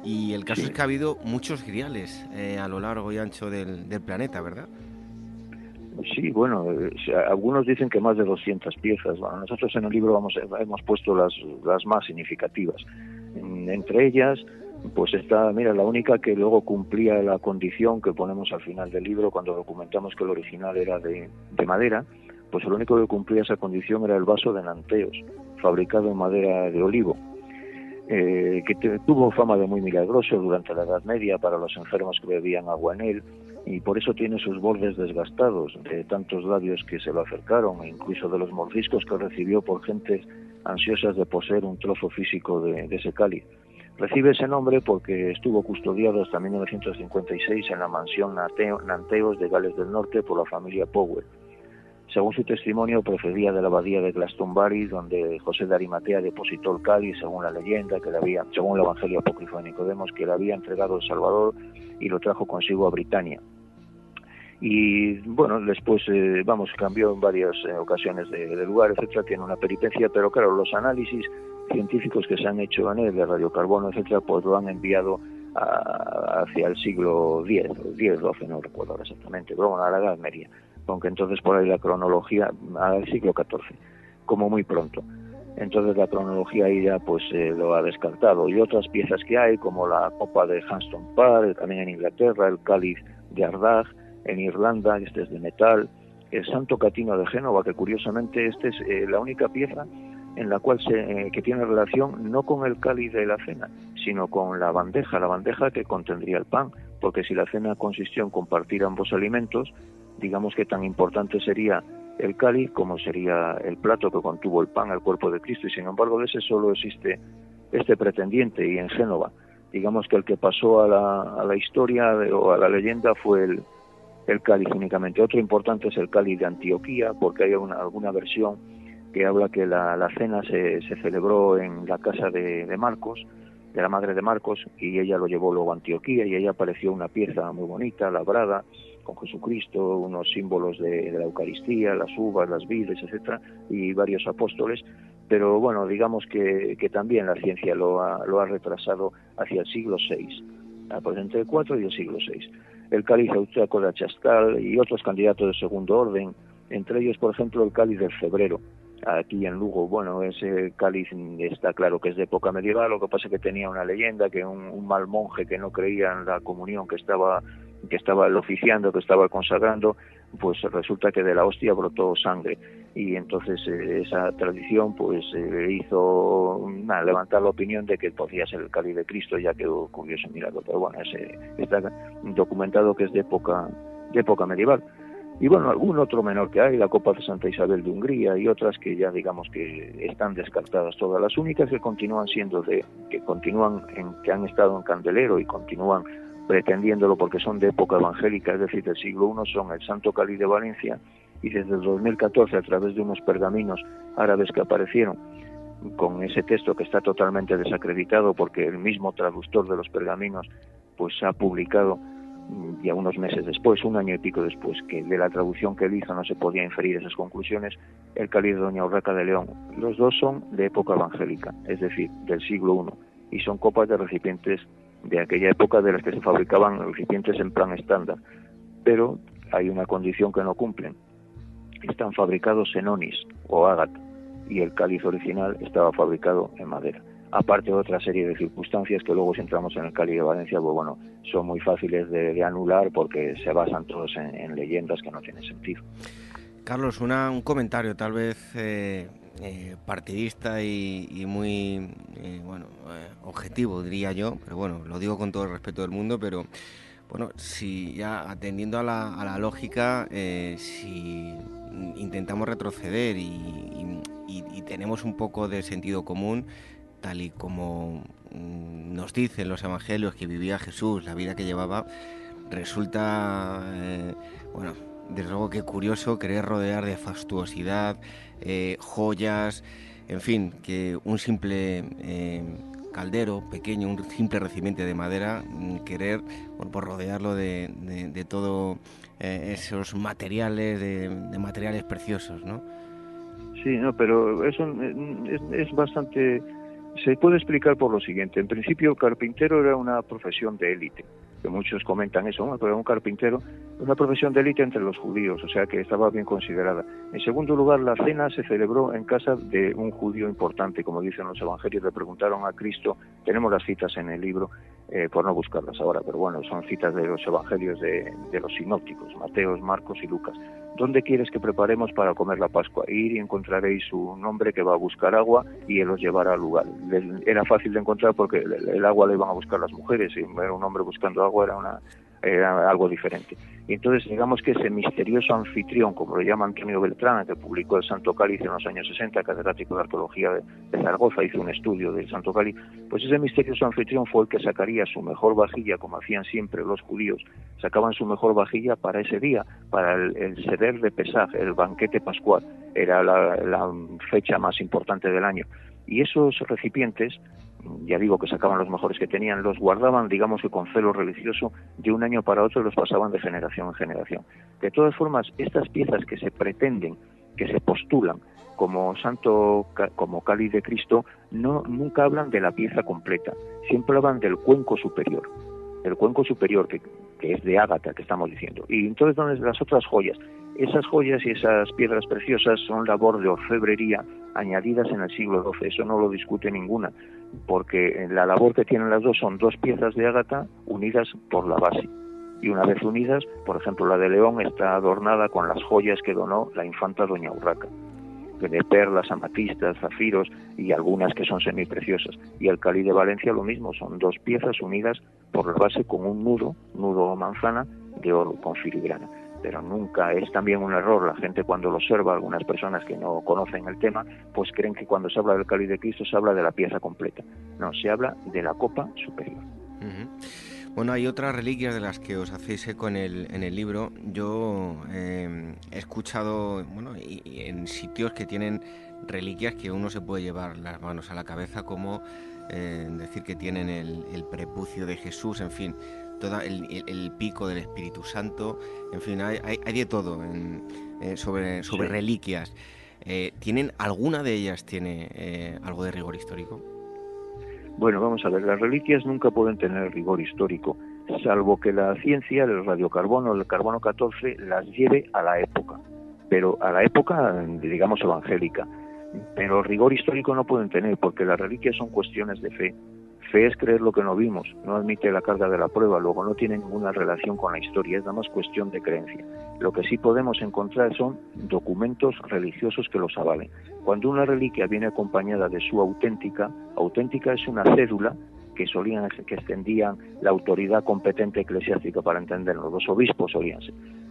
y el caso es que ha habido muchos griales eh, a lo largo y ancho del, planeta, ¿verdad? Sí, bueno, algunos dicen que más de 200 piezas. Bueno, nosotros en el libro vamos, hemos puesto las, las más significativas. entre ellas pues está, mira, la única que luego cumplía la condición que ponemos al final del libro cuando documentamos que el original era de, madera, pues el único que cumplía esa condición era el vaso de Nanteos, fabricado en madera de olivo, eh, que tuvo fama de muy milagroso durante la Edad Media para los enfermos que bebían agua en él, y por eso tiene sus bordes desgastados de tantos labios que se lo acercaron, e incluso de los mordiscos que recibió por gentes ansiosas de poseer un trozo físico de ese cáliz. Recibe ese nombre porque estuvo custodiado hasta 1956 en la mansión Nanteos de Gales del Norte por la familia Powell. Según su testimonio, procedía de la abadía de Glastonbury, donde José de depositó el cáliz, según la leyenda, que le había, según el Evangelio apócrifo de Nicodemos, que le había entregado el Salvador y lo trajo consigo a Britania. Y bueno, después, eh, vamos, cambió en varias eh, ocasiones de, de lugar, etcétera, tiene una peripecia, pero claro, los análisis científicos que se han hecho en él, de radiocarbono, etcétera, pues lo han enviado hacia el siglo X, X, XII, no recuerdo exactamente, pero bueno, a la Edad Media, aunque entonces por ahí la cronología, al siglo XIV, como muy pronto. Entonces la cronología ahí ya pues eh, lo ha descartado. Y otras piezas que hay, como la copa de Hanston Park, también en Inglaterra, el cáliz de Ardagh, en Irlanda, este es de metal, el Santo Catino de Génova, que curiosamente este es eh, la única pieza en la cual se, eh, que tiene relación no con el cáliz de la cena, sino con la bandeja, la bandeja que contendría el pan, porque si la cena consistió en compartir ambos alimentos, digamos que tan importante sería el cáliz como sería el plato que contuvo el pan, el cuerpo de Cristo, y sin embargo de ese solo existe este pretendiente y en Génova. Digamos que el que pasó a la, historia o a la leyenda fue el, el cáliz únicamente. Otro importante es el cáliz de Antioquía, porque hay una, alguna versión que habla que la, cena se, se, celebró en la casa de, Marcos, de la madre de Marcos, y ella lo llevó luego a Antioquía y ella apareció una pieza muy bonita, labrada, con Jesucristo, unos símbolos de, la Eucaristía, las uvas, las vides, etcétera, y varios apóstoles, pero bueno, digamos que, que también la ciencia lo ha, lo ha retrasado hacia el siglo VI, pues entre el IV y el siglo VI. El cáliz austriaco de Achascal y otros candidatos de segundo orden, entre ellos, por ejemplo, el cáliz del febrero, aquí en Lugo. Bueno, ese cáliz está claro que es de época medieval, lo que pasa es que tenía una leyenda que un, mal monje que no creía en la comunión que estaba que estaba oficiando, que estaba consagrando, pues resulta que de la hostia brotó sangre y entonces eh, esa tradición pues eh, hizo levantar la opinión de que podía ser el cáliz de Cristo ya que ocurrió ese milagro, pero bueno, ese, está documentado que es de época de época medieval y bueno, algún otro menor que hay, la Copa de Santa Isabel de Hungría y otras que ya digamos que están descartadas todas. Las únicas que continúan siendo de, que continúan en, que han estado en candelero y continúan pretendiéndolo porque son de época evangélica, es decir, del siglo I, son el Santo Cali de Valencia y desde el 2014 a través de unos pergaminos árabes que aparecieron, con ese texto que está totalmente desacreditado porque el mismo traductor de los pergaminos pues ha publicado ya unos meses después, un año y pico después, que de la traducción que él hizo no se podía inferir esas conclusiones, el cáliz de Doña Urraca de León. Los dos son de época evangélica, es decir, del siglo I, y son copas de recipientes de aquella época de las que se fabricaban recipientes en plan estándar. Pero hay una condición que no cumplen. Están fabricados en onis o ágata y el cáliz original estaba fabricado en madera. Aparte de otra serie de circunstancias que luego si entramos en el cáliz de Valencia, pues bueno, son muy fáciles de, anular porque se basan todos en, leyendas que no tienen sentido. Carlos, una, un comentario tal vez eh, eh, partidista y, muy eh, bueno objetivo, diría yo, pero bueno, lo digo con todo el respeto del mundo, pero bueno, si ya atendiendo a la lógica, si intentamos retroceder y, tenemos un poco de sentido común, tal y como mm, nos dicen los evangelios que vivía Jesús, la vida que llevaba, resulta, eh, bueno, desde luego que curioso querer rodear de fastuosidad, eh, joyas, en fin, que un simple eh, caldero pequeño, un simple recipiente de madera, mm, querer bueno, pues rodearlo de, de, todo esos materiales, de, materiales preciosos, ¿no? Sí, no, pero eso es, es bastante se puede explicar por lo siguiente. En principio, el carpintero era una profesión de élite, que muchos comentan eso, pero un carpintero, una profesión de élite entre los judíos, o sea que estaba bien considerada. En segundo lugar, la cena se celebró en casa de un judío importante, como dicen los evangelios, le preguntaron a Cristo, tenemos las citas en el libro, eh, por no buscarlas ahora, pero bueno, son citas de los evangelios de, de los sinópticos, Mateos, Marcos y Lucas. ¿Dónde quieres que preparemos para comer la Pascua? Ir y encontraréis un hombre que va a buscar agua y él os llevará al lugar. Era fácil de encontrar porque el agua le iban a buscar las mujeres y ver un hombre buscando agua era una era algo diferente. Y entonces, digamos que ese misterioso anfitrión, como lo llama Antonio Beltrán, que publicó el Santo Cáliz en los años 60, catedrático de arqueología de, Zaragoza, hizo un estudio del Santo Cáliz, pues ese misterioso anfitrión fue el que sacaría su mejor vajilla, como hacían siempre los judíos, sacaban su mejor vajilla para ese día, para el, el seder de Pesaj, el banquete pascual, era la fecha más importante del año. Y esos recipientes ya digo que sacaban los mejores que tenían, los guardaban, digamos que con celo religioso, de un año para otro los pasaban de generación en generación. De todas formas, estas piezas que se pretenden, que se postulan como santo, como cáliz de Cristo, nunca hablan de la pieza completa, siempre hablan del cuenco superior, el cuenco superior que, que es de ágata, que estamos diciendo. Y entonces, ¿dónde las otras joyas? Esas joyas y esas piedras preciosas son labor de orfebrería añadidas en el siglo XII, eso no lo discute ninguna porque la labor que tienen las dos son dos piezas de ágata unidas por la base. Y una vez unidas, por ejemplo, la de León está adornada con las joyas que donó la infanta Doña Urraca, de perlas, amatistas, zafiros y algunas que son semipreciosas. Y el Cali de Valencia lo mismo, son dos piezas unidas por la base con un nudo, nudo o manzana de oro con filigrana pero nunca es también un error. La gente cuando lo observa, algunas personas que no conocen el tema, pues creen que cuando se habla del cáliz de Cristo se habla de la pieza completa. No, se habla de la copa superior. Bueno, hay otras reliquias de las que os hacéis eco en el, en el libro. Yo eh, he escuchado, bueno, en sitios que tienen reliquias que uno se puede llevar las manos a la cabeza, como eh, decir que tienen el, el prepucio de Jesús, en fin el, pico del Espíritu Santo, en fin, hay, de todo eh, sobre, sobre reliquias. Eh, ¿Tienen alguna de ellas tiene eh, algo de rigor histórico? Bueno, vamos a ver, las reliquias nunca pueden tener rigor histórico, salvo que la ciencia, el radiocarbono, el carbono 14, las lleve a la época, pero a la época, digamos, evangélica. Pero rigor histórico no pueden tener, porque las reliquias son cuestiones de fe Fe es creer lo que no vimos, no admite la carga de la prueba, luego no tiene ninguna relación con la historia, es nada más cuestión de creencia. Lo que sí podemos encontrar son documentos religiosos que los avalen. Cuando una reliquia viene acompañada de su auténtica, auténtica es una cédula que solían que extendían la autoridad competente eclesiástica para entenderlo, los obispos solían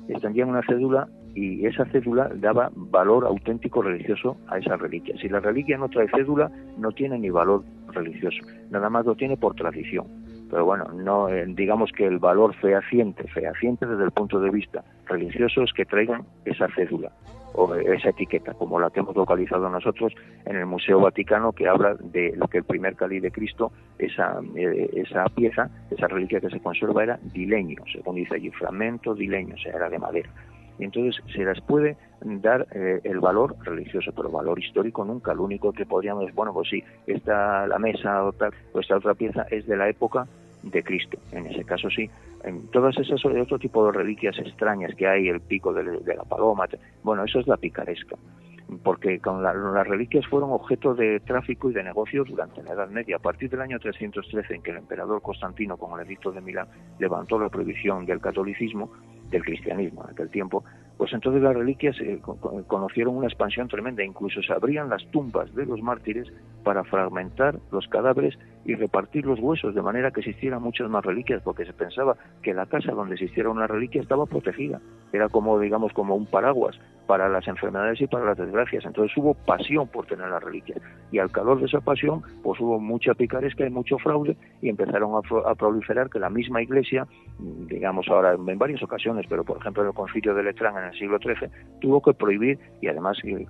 extendían una cédula y esa cédula daba valor auténtico religioso a esa reliquia. Si la reliquia no trae cédula, no tiene ni valor religioso, nada más lo tiene por tradición. Pero bueno, no eh, digamos que el valor fehaciente, fehaciente desde el punto de vista religioso es que traigan esa cédula. O esa etiqueta, como la que hemos localizado nosotros en el Museo Vaticano, que habla de lo que el primer cáliz de Cristo, esa, eh, esa pieza, esa reliquia que se conserva era dileño, según dice allí, fragmento dileño, o sea, era de madera. Y entonces se las puede dar eh, el valor religioso, pero valor histórico nunca. Lo único que podríamos decir, bueno, pues sí, esta la mesa o, tal, o esta otra pieza es de la época de Cristo. En ese caso sí. En todas esas otro tipo de reliquias extrañas que hay, el pico de, la paloma, bueno, eso es la picaresca. Porque con las reliquias fueron objeto de tráfico y de negocio durante la Edad Media. A partir del año 313, en que el emperador Constantino, con el edicto de Milán, levantó la prohibición del catolicismo, del cristianismo en aquel tiempo, pues entonces las reliquias eh, conocieron una expansión tremenda, incluso se abrían las tumbas de los mártires para fragmentar los cadáveres y repartir los huesos, de manera que existieran muchas más reliquias, porque se pensaba que la casa donde existiera una reliquia estaba protegida, era como, digamos, como un paraguas para las enfermedades y para las desgracias, entonces hubo pasión por tener las reliquias, y al calor de esa pasión, pues hubo mucha picaresca y mucho fraude, y empezaron a, proliferar que la misma iglesia, digamos ahora en varias ocasiones, pero por ejemplo en el concilio de Letrán en el siglo XIII, tuvo que prohibir, y además eh,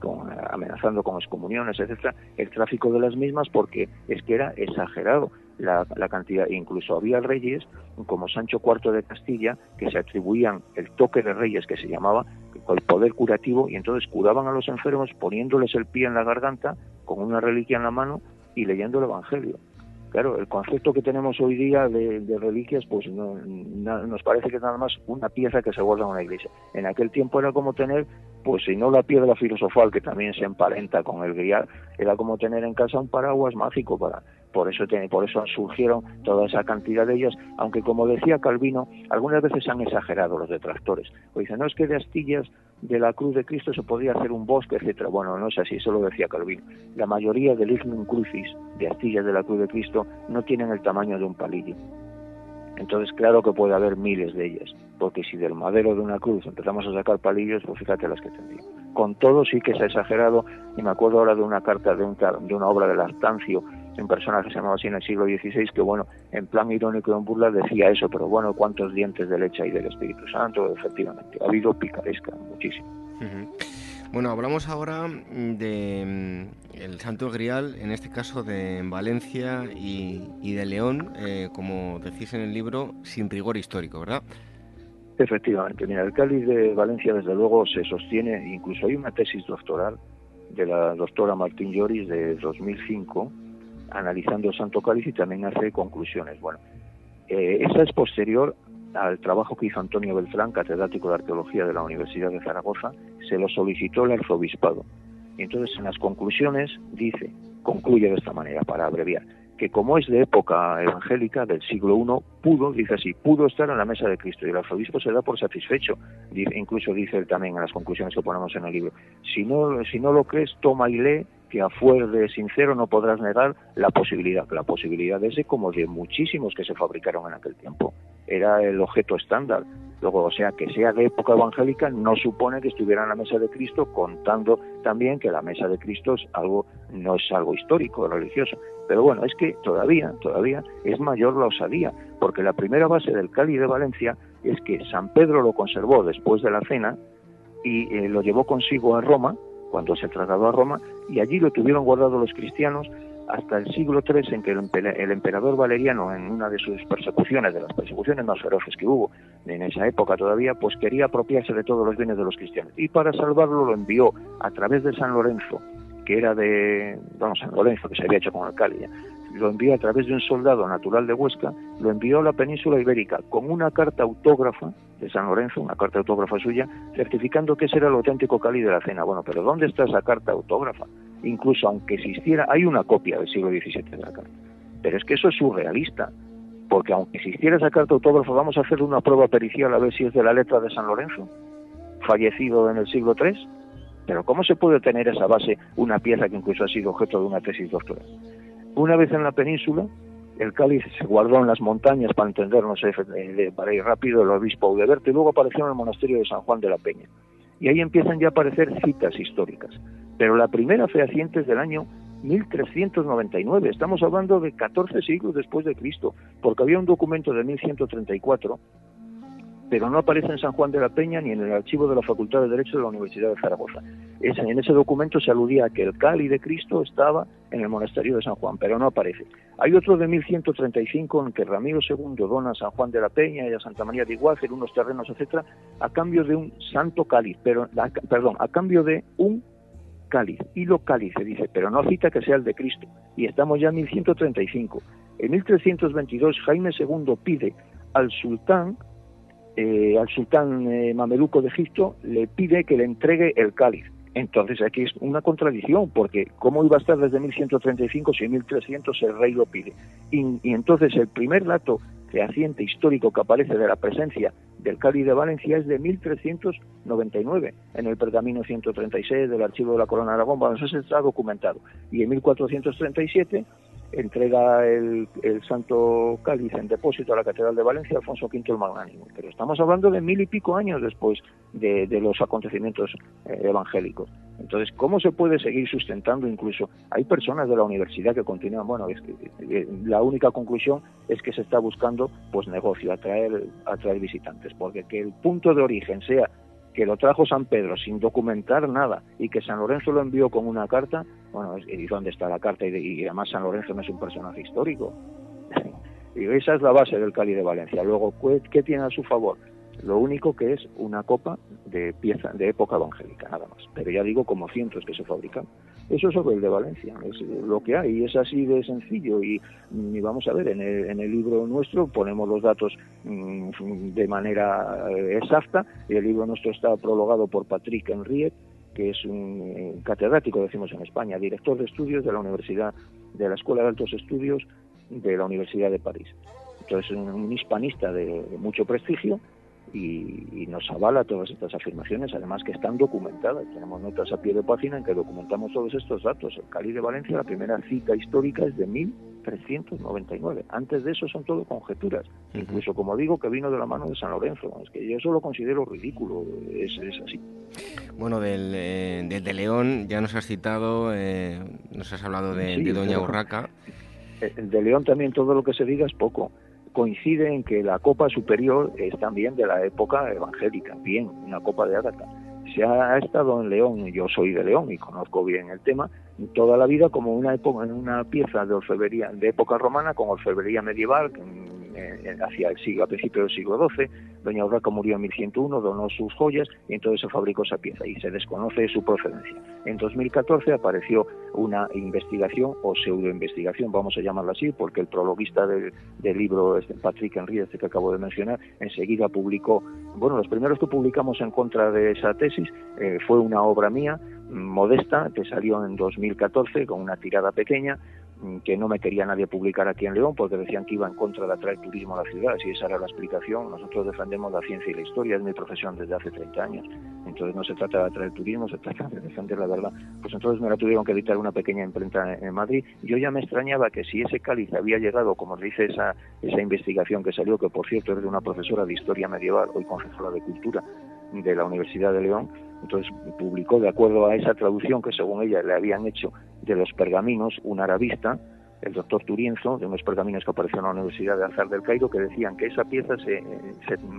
amenazando con excomuniones, etcétera, el tráfico de las mismas porque es que era exagerado la, cantidad. Incluso había reyes como Sancho IV de Castilla que se atribuían el toque de reyes que se llamaba el poder curativo y entonces curaban a los enfermos poniéndoles el pie en la garganta con una reliquia en la mano y leyendo el Evangelio. Claro, el concepto que tenemos hoy día de, reliquias, pues no, nos parece que es nada más una pieza que se guarda en una iglesia. En aquel tiempo era como tener, pues si no la piedra filosofal, que también se emparenta con el grial, era como tener en casa un paraguas mágico para, por eso, por eso surgieron toda esa cantidad de ellas, aunque como decía Calvino, algunas veces han exagerado los detractores. O dicen, no es que de astillas de la cruz de Cristo se podía hacer un bosque, etcétera. Bueno, no es así, eso lo decía Calvino. La mayoría del ignum crucis, de astillas de la cruz de Cristo, no tienen el tamaño de un palillo. Entonces, claro que puede haber miles de ellas, porque si del madero de una cruz empezamos a sacar palillos, pues fíjate las que tendría. Con todo sí que se ha exagerado, y me acuerdo ahora de una carta de, un, de una obra de Lastancio, un personaje que se llamaba así en el siglo XVI, que bueno, en plan irónico y en burla decía eso, pero bueno, ¿cuántos dientes de leche hay del Espíritu Santo? Efectivamente, ha habido picaresca, muchísimo. Bueno, hablamos ahora de mm, el Santo Grial, en este caso de Valencia y, de León, eh, como decís en el libro, sin rigor histórico, ¿verdad? Efectivamente, mira, el cáliz de Valencia desde luego se sostiene, incluso hay una tesis doctoral de la doctora Martín Lloris de 2005, analizando el Santo Cáliz y también hace conclusiones. Bueno, eh, esa es posterior al trabajo que hizo Antonio Beltrán, catedrático de Arqueología de la Universidad de Zaragoza, se lo solicitó el arzobispado. Entonces en las conclusiones dice, concluye de esta manera, para abreviar, que como es de época evangélica del siglo I, pudo, dice así, pudo estar en la mesa de Cristo y el arzobispo se da por satisfecho. incluso dice él también en las conclusiones que ponemos en el libro, si no, si no lo crees, toma y lee que a fuer de sincero no podrás negar la posibilidad, la posibilidad de ese como de muchísimos que se fabricaron en aquel tiempo. Era el objeto estándar. Luego, o sea, que sea de época evangélica no supone que estuviera en la mesa de Cristo, contando también que la mesa de Cristo es algo, no es algo histórico, religioso. Pero bueno, es que todavía, todavía es mayor la osadía, porque la primera base del Cali de Valencia es que San Pedro lo conservó después de la cena y eh, lo llevó consigo a Roma, cuando se trasladó a Roma, y allí lo tuvieron guardado los cristianos hasta el siglo III, en que el emperador Valeriano, en una de sus persecuciones, de las persecuciones más feroces que hubo en esa época todavía, pues quería apropiarse de todos los bienes de los cristianos. Y para salvarlo lo envió a través de San Lorenzo, que era de, vamos, San Lorenzo, que se había hecho con alcalde, lo envió a través de un soldado natural de Huesca, lo envió a la península ibérica con una carta autógrafa de San Lorenzo, una carta autógrafa suya, certificando que ese era el auténtico Cali de la Cena. Bueno, pero ¿dónde está esa carta autógrafa? Incluso aunque existiera, hay una copia del siglo XVII de la carta. Pero es que eso es surrealista, porque aunque existiera esa carta autógrafa, vamos a hacer una prueba pericial a ver si es de la letra de San Lorenzo, fallecido en el siglo III. Pero ¿cómo se puede tener esa base una pieza que incluso ha sido objeto de una tesis doctoral? Una vez en la península, el cáliz se guardó en las montañas para entendernos, para ir rápido, el obispo Audeberte, y luego apareció en el monasterio de San Juan de la Peña. Y ahí empiezan ya a aparecer citas históricas. Pero la primera fehaciente es del año 1399. Estamos hablando de 14 siglos después de Cristo, porque había un documento de 1134 pero no aparece en San Juan de la Peña ni en el archivo de la Facultad de Derecho de la Universidad de Zaragoza. en ese documento se aludía a que el cáliz de Cristo estaba en el monasterio de San Juan, pero no aparece. Hay otro de 1135 en que Ramiro II dona a San Juan de la Peña y a Santa María de Iguácer unos terrenos, etcétera, a cambio de un santo cáliz, pero, perdón, a cambio de un cáliz, hilo cáliz, se dice, pero no cita que sea el de Cristo. Y estamos ya en 1135. En 1322 Jaime II pide al sultán, eh, al sultán eh, mameluco de Egipto, le pide que le entregue el cáliz. Entonces aquí es una contradicción, porque ¿cómo iba a estar desde 1135 si en 1300 el rey lo pide? Y, entonces el primer dato fehaciente histórico que aparece de la presencia del Cáliz de Valencia es de 1399 en el pergamino 136 del archivo de la Corona de Aragón. Bueno, eso está documentado. Y en 1437 entrega el, Santo Cáliz en depósito a la Catedral de Valencia Alfonso V el Magnánimo. Pero estamos hablando de mil y pico años después de, los acontecimientos eh, evangélicos. Entonces, ¿cómo se puede seguir sustentando incluso? Hay personas de la universidad que continúan, bueno, es que, eh, la única conclusión es que se está buscando pues negocio, atraer, atraer visitantes, porque que el punto de origen sea que lo trajo San Pedro sin documentar nada y que San Lorenzo lo envió con una carta, bueno, ¿y dónde está la carta? Y, además San Lorenzo no es un personaje histórico. y esa es la base del Cali de Valencia. Luego, ¿qué tiene a su favor? Lo único que es una copa de pieza de época evangélica, nada más. Pero ya digo, como cientos que se fabrican. Eso es sobre el de Valencia, es lo que hay, y es así de sencillo. Y, vamos a ver, en el, en el, libro nuestro ponemos los datos mm, de manera eh, exacta, y el libro nuestro está prologado por Patrick Henriette, que es un eh, catedrático, decimos en España, director de estudios de la Universidad, de la Escuela de Altos Estudios de la Universidad de París. Entonces, un hispanista de mucho prestigio y, nos avala todas estas afirmaciones, además que están documentadas. Tenemos notas a pie de página en que documentamos todos estos datos. El Cali de Valencia, la primera cita histórica es de 1399. Antes de eso son todo conjeturas. Incluso, como digo, que vino de la mano de San Lorenzo. Es que yo eso lo considero ridículo. Es, así. Bueno, del, eh, de León ya nos has citado, eh, nos has hablado de, de Doña Urraca. El de León también todo lo que se diga es poco coincide en que la copa superior es también de la época evangélica, bien, una copa de Ágata. Se ha, estado en León, yo soy de León y conozco bien el tema, toda la vida como una época, una pieza de orfebrería de época romana con orfebrería medieval, eh, hacia el siglo, a principios del siglo XII. Doña Urraca murió en 1101, donó sus joyas y entonces se fabricó esa pieza y se desconoce su procedencia. En 2014 apareció una investigación o pseudoinvestigación, vamos a llamarla así, porque el prologuista del, libro, este Patrick Henry, este que acabo de mencionar, enseguida publicó, bueno, los primeros que publicamos en contra de esa tesis eh, fue una obra mía, modesta, que salió en 2014 con una tirada pequeña, Mm, que no me quería nadie publicar aquí en León porque decían que iba en contra de atraer turismo a la ciudad. Si esa era la explicación, nosotros defendemos la ciencia y la historia, es mi profesión desde hace 30 años. Entonces no se trata de atraer turismo, se trata de defender la verdad. Pues entonces me la tuvieron que editar una pequeña imprenta en Madrid. Yo ya me extrañaba que si ese cáliz había llegado, como dice esa, esa investigación que salió, que por cierto es de una profesora de historia medieval, hoy concejala de cultura de la Universidad de León, entonces publicó, de acuerdo a esa traducción que según ella le habían hecho de los pergaminos, un arabista, el doctor Turienzo, de unos pergaminos que aparecieron en la Universidad de Azar del Cairo, que decían que esa pieza se,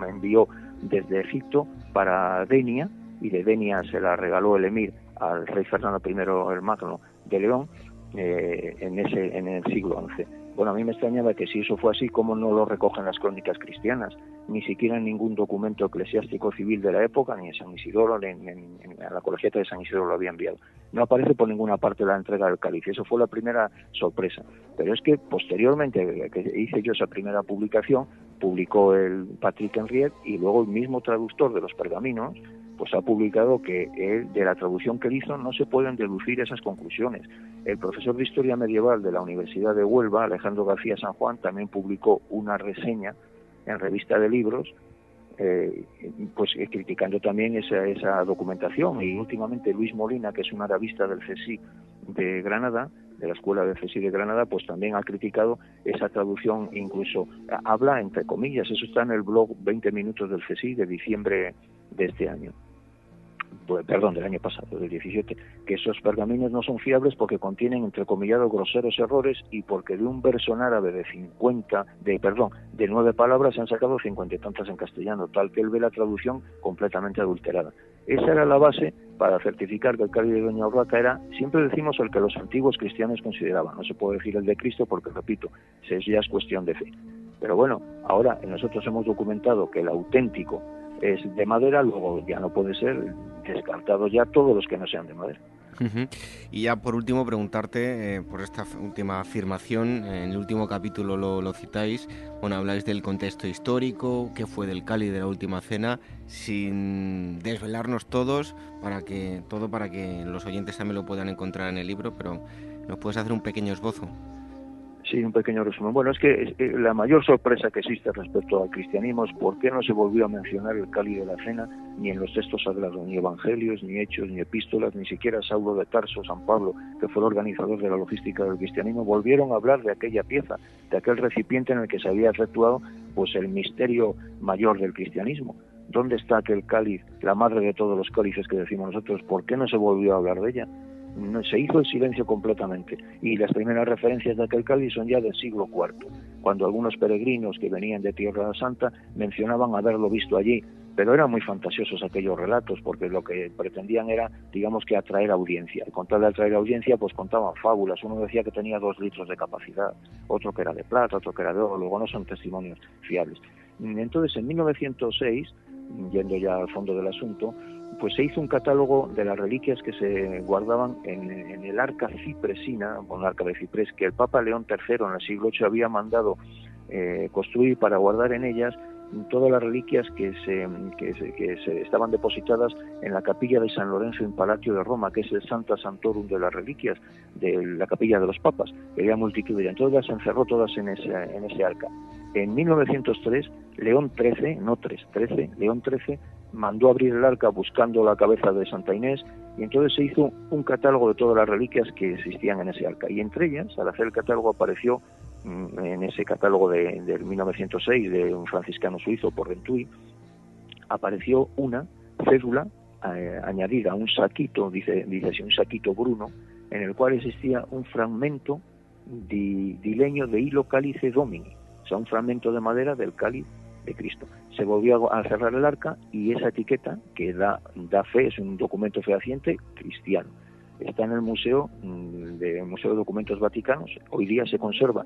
envió desde Egipto para Denia, y de Denia se la regaló el emir al rey Fernando I el Magno de León eh, en, ese, en el siglo XI. Bueno, a mí me extrañaba que si eso fue así, ¿cómo no lo recogen las crónicas cristianas? Ni siquiera en ningún documento eclesiástico civil de la época, ni en San Isidoro, ni en, la colegiata de San Isidoro lo había enviado. No aparece por ninguna parte la entrega del cáliz. Eso fue la primera sorpresa. Pero es que posteriormente que hice yo esa primera publicación, publicó el Patrick Henriette y luego el mismo traductor de los pergaminos pues ha publicado que él, de la traducción que él hizo no se pueden deducir esas conclusiones. El profesor de Historia Medieval de la Universidad de Huelva, Alejandro García San Juan, también publicó una reseña en revista de libros, eh, pues eh, criticando también esa, esa documentación. Y últimamente Luis Molina, que es un arabista del CSI de Granada, de la Escuela de CSI de Granada, pues también ha criticado esa traducción, incluso habla entre comillas, eso está en el blog 20 minutos del CSI de diciembre de este año. pues, perdón, del año pasado, del 17, que esos pergaminos no son fiables porque contienen, entre comillados, groseros errores y porque de un verso en árabe de 50, de, perdón, de nueve palabras se han sacado cincuenta y tantas en castellano, tal que él ve la traducción completamente adulterada. Esa era la base para certificar que el cáliz de Doña Urraca era, siempre decimos, el que los antiguos cristianos consideraban. No se puede decir el de Cristo porque, repito, ya es cuestión de fe. Pero bueno, ahora nosotros hemos documentado que el auténtico es de madera, luego ya no puede ser descartado ya todos los que no sean de madera. Y ya por último preguntarte eh, por esta última afirmación, en el último capítulo lo, citáis, bueno, habláis del contexto histórico, qué fue del Cali de la última cena, sin desvelarnos todos, para que todo para que los oyentes también lo puedan encontrar en el libro, pero nos puedes hacer un pequeño esbozo. Sí, un pequeño resumen. Bueno, es que eh, la mayor sorpresa que existe respecto al cristianismo es por qué no se volvió a mencionar el cáliz de la cena ni en los textos sagrados, ni evangelios, ni hechos, ni epístolas, ni siquiera Saulo de Tarso, San Pablo, que fue el organizador de la logística del cristianismo, volvieron a hablar de aquella pieza, de aquel recipiente en el que se había efectuado pues el misterio mayor del cristianismo. ¿Dónde está aquel cáliz, la madre de todos los cálices que decimos nosotros? ¿Por qué no se volvió a hablar de ella? Se hizo el silencio completamente y las primeras referencias de aquel cáliz son ya del siglo IV, cuando algunos peregrinos que venían de Tierra Santa mencionaban haberlo visto allí, pero eran muy fantasiosos aquellos relatos porque lo que pretendían era, digamos que atraer audiencia. Y con tal de atraer audiencia, pues contaban fábulas. Uno decía que tenía dos litros de capacidad, otro que era de plata, otro que era de oro, luego no son testimonios fiables. Entonces, en 1906, yendo ya al fondo del asunto, pues se hizo un catálogo de las reliquias que se guardaban en, el arca cipresina, con el arca de Ciprés, que el Papa León III en el siglo VIII había mandado eh, construir para guardar en ellas todas las reliquias que se, que se, estaban depositadas en la capilla de San Lorenzo en Palacio de Roma, que es el Santa Santorum de las reliquias de la capilla de los papas, había multitud de entonces las encerró todas en ese, en ese arca. En 1903, León XIII, no 3, 13, León XIII mandó abrir el arca buscando la cabeza de Santa Inés y entonces se hizo un catálogo de todas las reliquias que existían en ese arca. Y entre ellas, al hacer el catálogo, apareció mm, en ese catálogo de, del 1906 de un franciscano suizo por Rentui, apareció una cédula eh, añadida a un saquito, dice, dice un saquito bruno, en el cual existía un fragmento de leño de hilo cálice domini, o sea, un fragmento de madera del cáliz de Cristo. Se volvió a cerrar el arca y esa etiqueta que da, da fe, es un documento fehaciente cristiano. Está en el Museo, mm, de, Museo de Documentos Vaticanos, hoy día se conserva.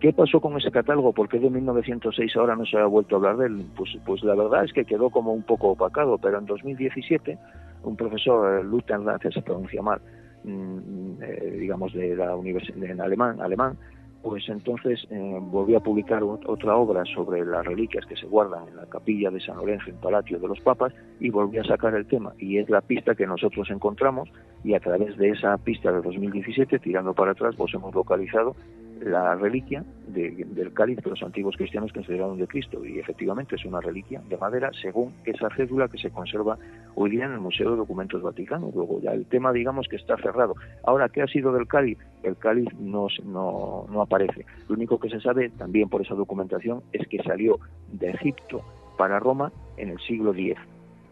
¿Qué pasó con ese catálogo? ¿Por qué de 1906 ahora no se ha vuelto a hablar de él? Pues, pues la verdad es que quedó como un poco opacado, pero en 2017 un profesor, eh, Luther se pronuncia mal, mm, eh, digamos de la universidad en alemán, alemán pues entonces eh, volvió a publicar otra obra sobre las reliquias que se guardan en la capilla de San Lorenzo en Palacio de los Papas y volvió a sacar el tema. Y es la pista que nosotros encontramos y a través de esa pista de 2017 tirando para atrás pues hemos localizado la reliquia del cáliz de los antiguos cristianos que consideraron de Cristo y efectivamente es una reliquia de madera según esa cédula que se conserva hoy día en el Museo de Documentos Vaticanos. Luego ya el tema digamos que está cerrado. Ahora, ¿qué ha sido del cáliz? El cáliz no, no, no aparece. Lo único que se sabe también por esa documentación es que salió de Egipto para Roma en el siglo X.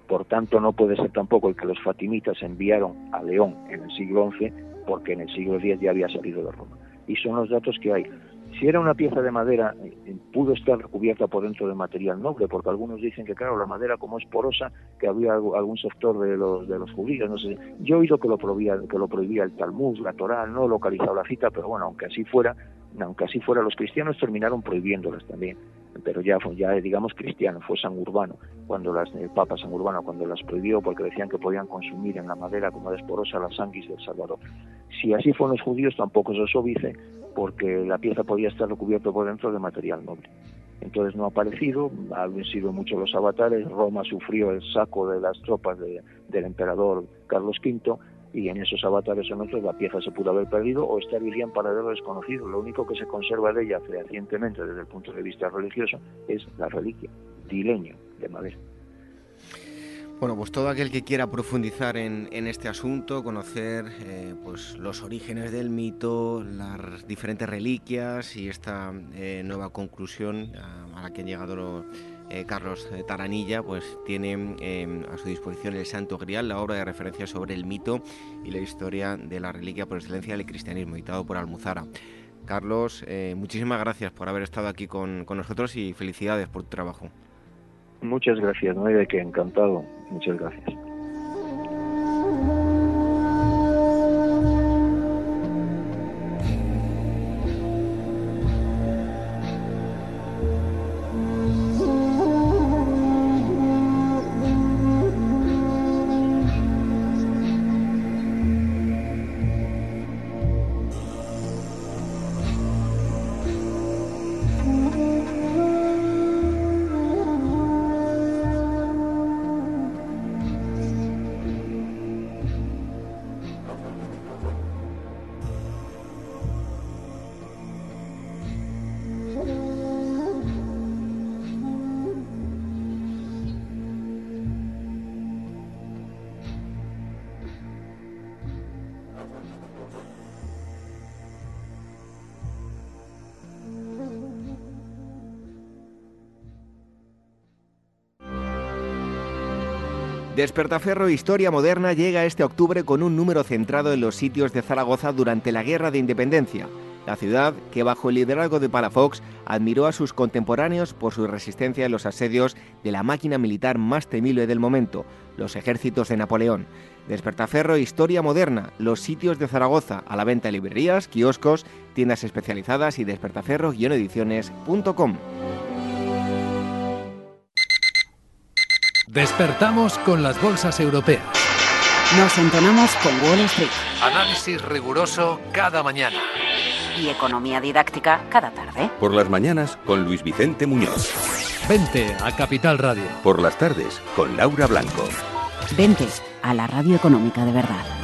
Por tanto, no puede ser tampoco el que los fatimitas enviaron a León en el siglo XI, porque en el siglo X ya había salido de Roma y son los datos que hay. Si era una pieza de madera, eh, pudo estar recubierta por dentro de material noble, porque algunos dicen que, claro, la madera como es porosa, que había algún sector de los, de los judíos, no sé. Yo he oído que lo prohibía, que lo prohibía el Talmud, la Torá, no he localizado la cita, pero bueno, aunque así fuera, aunque así fuera, los cristianos terminaron prohibiéndolas también pero ya ya digamos cristiano, fue San Urbano, cuando las, el Papa San Urbano cuando las prohibió porque decían que podían consumir en la madera como desporosa la sanguis del Salvador. Si así fueron los judíos tampoco se obvice porque la pieza podía estar recubierta por dentro de material noble. Entonces no ha aparecido, han sido muchos los avatares, Roma sufrió el saco de las tropas del emperador Carlos V y en esos avatares en otros la pieza se pudo haber perdido o estaría en paradero desconocido. Lo único que se conserva de ella fehacientemente desde el punto de vista religioso es la reliquia, dileño de madera. Bueno, pues todo aquel que quiera profundizar en, este asunto, conocer eh, pues los orígenes del mito, las diferentes reliquias y esta eh, nueva conclusión a, la que han llegado eh, Carlos Taranilla, pues tiene em, a su disposición el Santo Grial, la obra de referencia sobre el mito y la historia de la reliquia por excelencia del cristianismo, editado por Almuzara. Carlos, eh, muchísimas gracias por haber estado aquí con, nosotros y felicidades por tu trabajo. Muchas gracias, no hay de encantado. Muchas gracias. Despertaferro Historia Moderna llega este octubre con un número centrado en los sitios de Zaragoza durante la Guerra de Independencia. La ciudad, que bajo el liderazgo de Palafox admiró a sus contemporáneos por su resistencia en los asedios de la máquina militar más temible del momento, los ejércitos de Napoleón. Despertaferro Historia Moderna, los sitios de Zaragoza, a la venta en librerías, kioscos, tiendas especializadas y despertaferro-ediciones.com. Despertamos con las bolsas europeas. Nos entonamos con Wall Street. Análisis riguroso cada mañana. Y economía didáctica cada tarde. Por las mañanas con Luis Vicente Muñoz. Vente a Capital Radio. Por las tardes con Laura Blanco. Vente a la radio económica de verdad.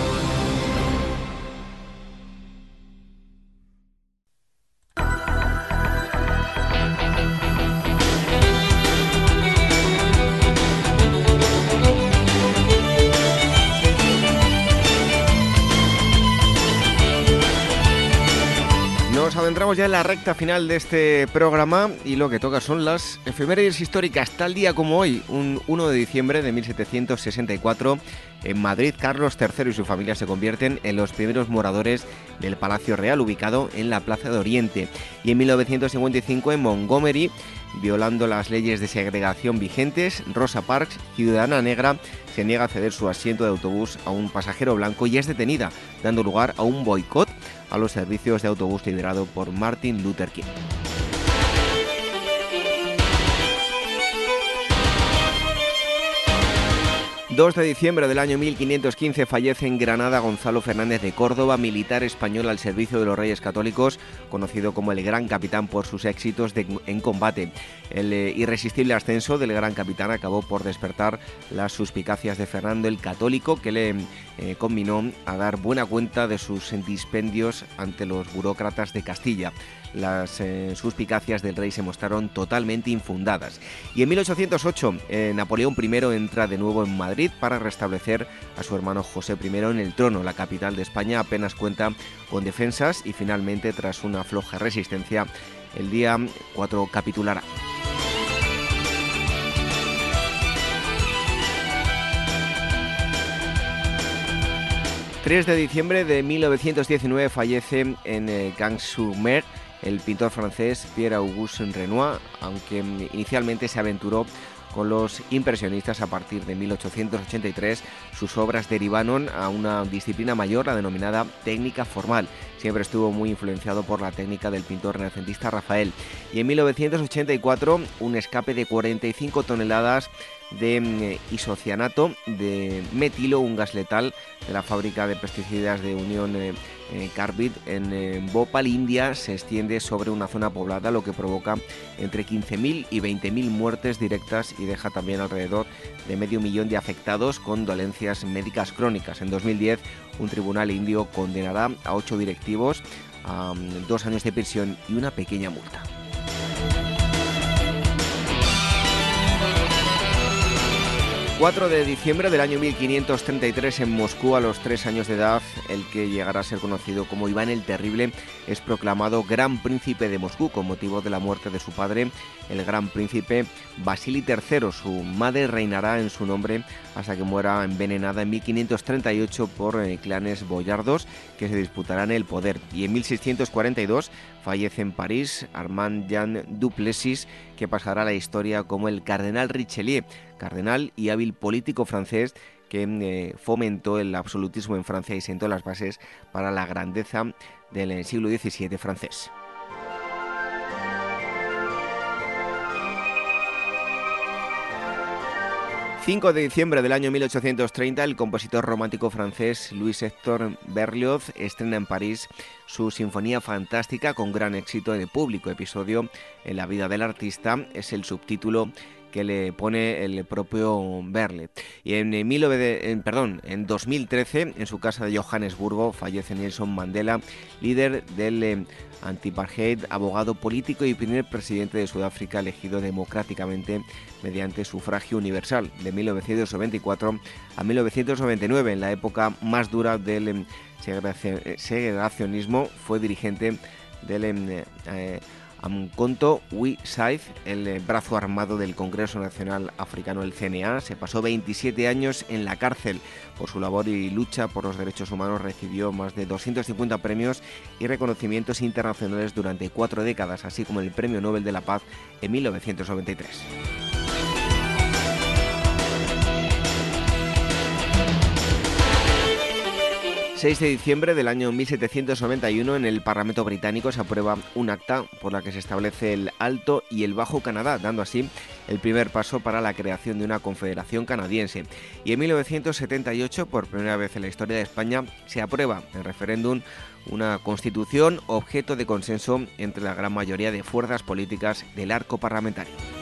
entramos ya en la recta final de este programa y lo que toca son las efemérides históricas. Tal día como hoy, un 1 de diciembre de 1764, en Madrid, Carlos III y su familia se convierten en los primeros moradores del Palacio Real, ubicado en la Plaza de Oriente. Y en 1955, en Montgomery, violando las leyes de segregación vigentes, Rosa Parks, ciudadana negra, se niega a ceder su asiento de autobús a un pasajero blanco y es detenida, dando lugar a un boicot a los servicios de autobús liderado por Martin Luther King. 2 de diciembre del año 1515 fallece en Granada Gonzalo Fernández de Córdoba, militar español al servicio de los Reyes Católicos, conocido como el Gran Capitán por sus éxitos en combate. El eh, irresistible ascenso del Gran Capitán acabó por despertar las suspicacias de Fernando el Católico, que le eh, combinó a dar buena cuenta de sus dispendios ante los burócratas de Castilla las eh, suspicacias del rey se mostraron totalmente infundadas. Y en 1808, eh, Napoleón I entra de nuevo en Madrid para restablecer a su hermano José I en el trono. La capital de España apenas cuenta con defensas y finalmente, tras una floja resistencia, el día 4 capitulará. 3 de diciembre de 1919 fallece en eh, Gans-sur-Mer el pintor francés Pierre-Auguste Renoir, aunque inicialmente se aventuró con los impresionistas a partir de 1883. Sus obras derivaron a una disciplina mayor, la denominada técnica formal. Siempre estuvo muy influenciado por la técnica del pintor renacentista Rafael. Y en 1984, un escape de 45 toneladas de mm, isocianato de metilo, un gas letal de la fábrica de pesticidas de Unión eh, eh, Carbide en Bhopal, India, se extiende sobre una zona poblada, lo que provoca entre 15.000 y 20.000 muertes directas y deja también alrededor de medio millón de afectados con dolencias médicas crónicas. En 2010, un tribunal indio condenará a ocho directivos a mm, dos años de prisión y una pequeña multa. 4 de diciembre del año 1533 en Moscú, a los tres años de edad, el que llegará a ser conocido como Iván el Terrible es proclamado Gran Príncipe de Moscú con motivo de la muerte de su padre, el Gran Príncipe Vasily III. Su madre reinará en su nombre hasta que muera envenenada en 1538 por eh, clanes boyardos que se disputarán el poder. Y en 1642 fallece en París Armand Jean Duplessis, que pasará a la historia como el Cardenal Richelieu, cardenal y hábil político francés que eh, fomentó el absolutismo en Francia y sentó las bases para la grandeza del eh, siglo XVII francés. 5 de diciembre del año 1830, el compositor romántico francés Louis Hector Berlioz estrena en París su Sinfonía Fantástica con gran éxito de público. Episodio en la vida del artista es el subtítulo que le pone el propio Berle. Y en, en, perdón, en 2013, en su casa de Johannesburgo, fallece Nelson Mandela, líder del eh, abogado político y primer presidente de Sudáfrica elegido democráticamente mediante sufragio universal de 1994 a 1999, en la época más dura del em, segregacionismo, fue dirigente del em, eh, Amconto Wi Saif, el eh, brazo armado del Congreso Nacional Africano, el CNA, se pasó 27 años en la cárcel por su labor y lucha por los derechos humanos. Recibió más de 250 premios y reconocimientos internacionales durante cuatro décadas, así como el Premio Nobel de la Paz en 1993. 6 de diciembre del año 1791 en el Parlamento británico se aprueba un acta por la que se establece el Alto y el Bajo Canadá, dando así el primer paso para la creación de una confederación canadiense. Y en 1978, por primera vez en la historia de España, se aprueba en referéndum una constitución objeto de consenso entre la gran mayoría de fuerzas políticas del arco parlamentario.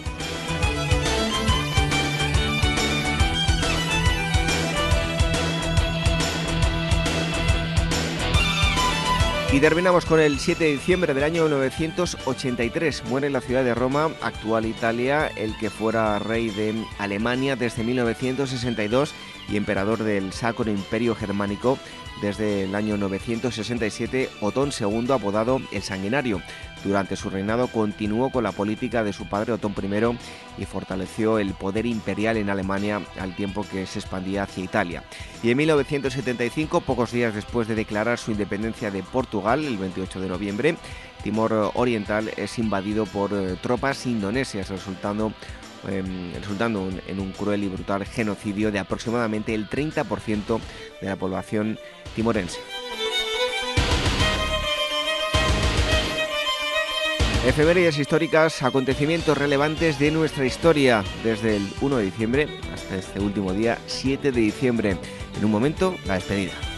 Y terminamos con el 7 de diciembre del año 983. Muere en la ciudad de Roma, actual Italia, el que fuera rey de Alemania desde 1962 y emperador del Sacro Imperio Germánico desde el año 967, Otón II, apodado el Sanguinario. Durante su reinado continuó con la política de su padre Otón I y fortaleció el poder imperial en Alemania al tiempo que se expandía hacia Italia. Y en 1975, pocos días después de declarar su independencia de Portugal, el 28 de noviembre, Timor Oriental es invadido por eh, tropas indonesias, resultando Em, resultando en un cruel y brutal genocidio de aproximadamente el 30% de la población timorense. Efemérides históricas, acontecimientos relevantes de nuestra historia desde el 1 de diciembre hasta este último día, 7 de diciembre. En un momento, la despedida.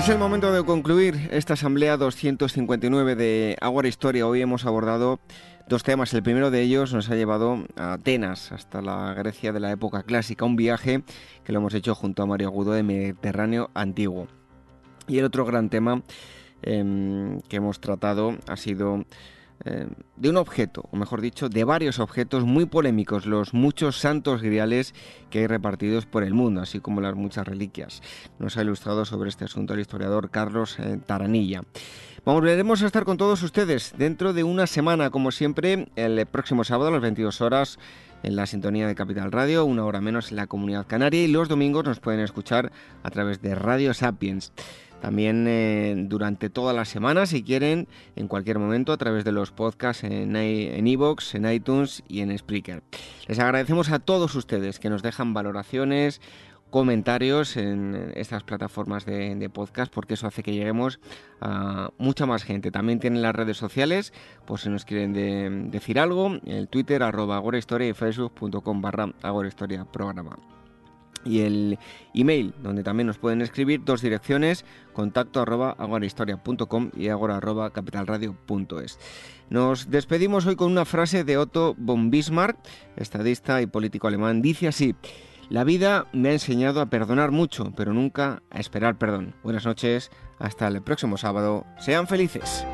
Es el momento de concluir esta asamblea 259 de Agua Historia. Hoy hemos abordado dos temas. El primero de ellos nos ha llevado a Atenas, hasta la Grecia de la época clásica, un viaje que lo hemos hecho junto a Mario Agudo de Mediterráneo Antiguo. Y el otro gran tema em, que hemos tratado ha sido de un objeto, o mejor dicho, de varios objetos muy polémicos, los muchos santos griales que hay repartidos por el mundo, así como las muchas reliquias. Nos ha ilustrado sobre este asunto el historiador Carlos eh, Taranilla. Volveremos a estar con todos ustedes dentro de una semana, como siempre, el próximo sábado a las 22 horas en la sintonía de Capital Radio, una hora menos en la comunidad canaria y los domingos nos pueden escuchar a través de Radio Sapiens. También eh, durante toda la semana, si quieren, en cualquier momento, a través de los podcasts en iVoox, en, en iTunes y en Spreaker. Les agradecemos a todos ustedes que nos dejan valoraciones, comentarios en estas plataformas de, podcast porque eso hace que lleguemos a mucha más gente. También tienen las redes sociales, por si nos quieren decir algo, el Twitter arroba agorahistoria y facebook.com barra agorahistoria programa y el email, donde también nos pueden escribir dos direcciones, contacto arroba agorahistoria.com y agora arroba capitalradio.es. Nos despedimos hoy con una frase de Otto von Bismarck, estadista y político alemán. Dice así, la vida me ha enseñado a perdonar mucho, pero nunca a esperar perdón. Buenas noches, hasta el próximo sábado. Sean felices.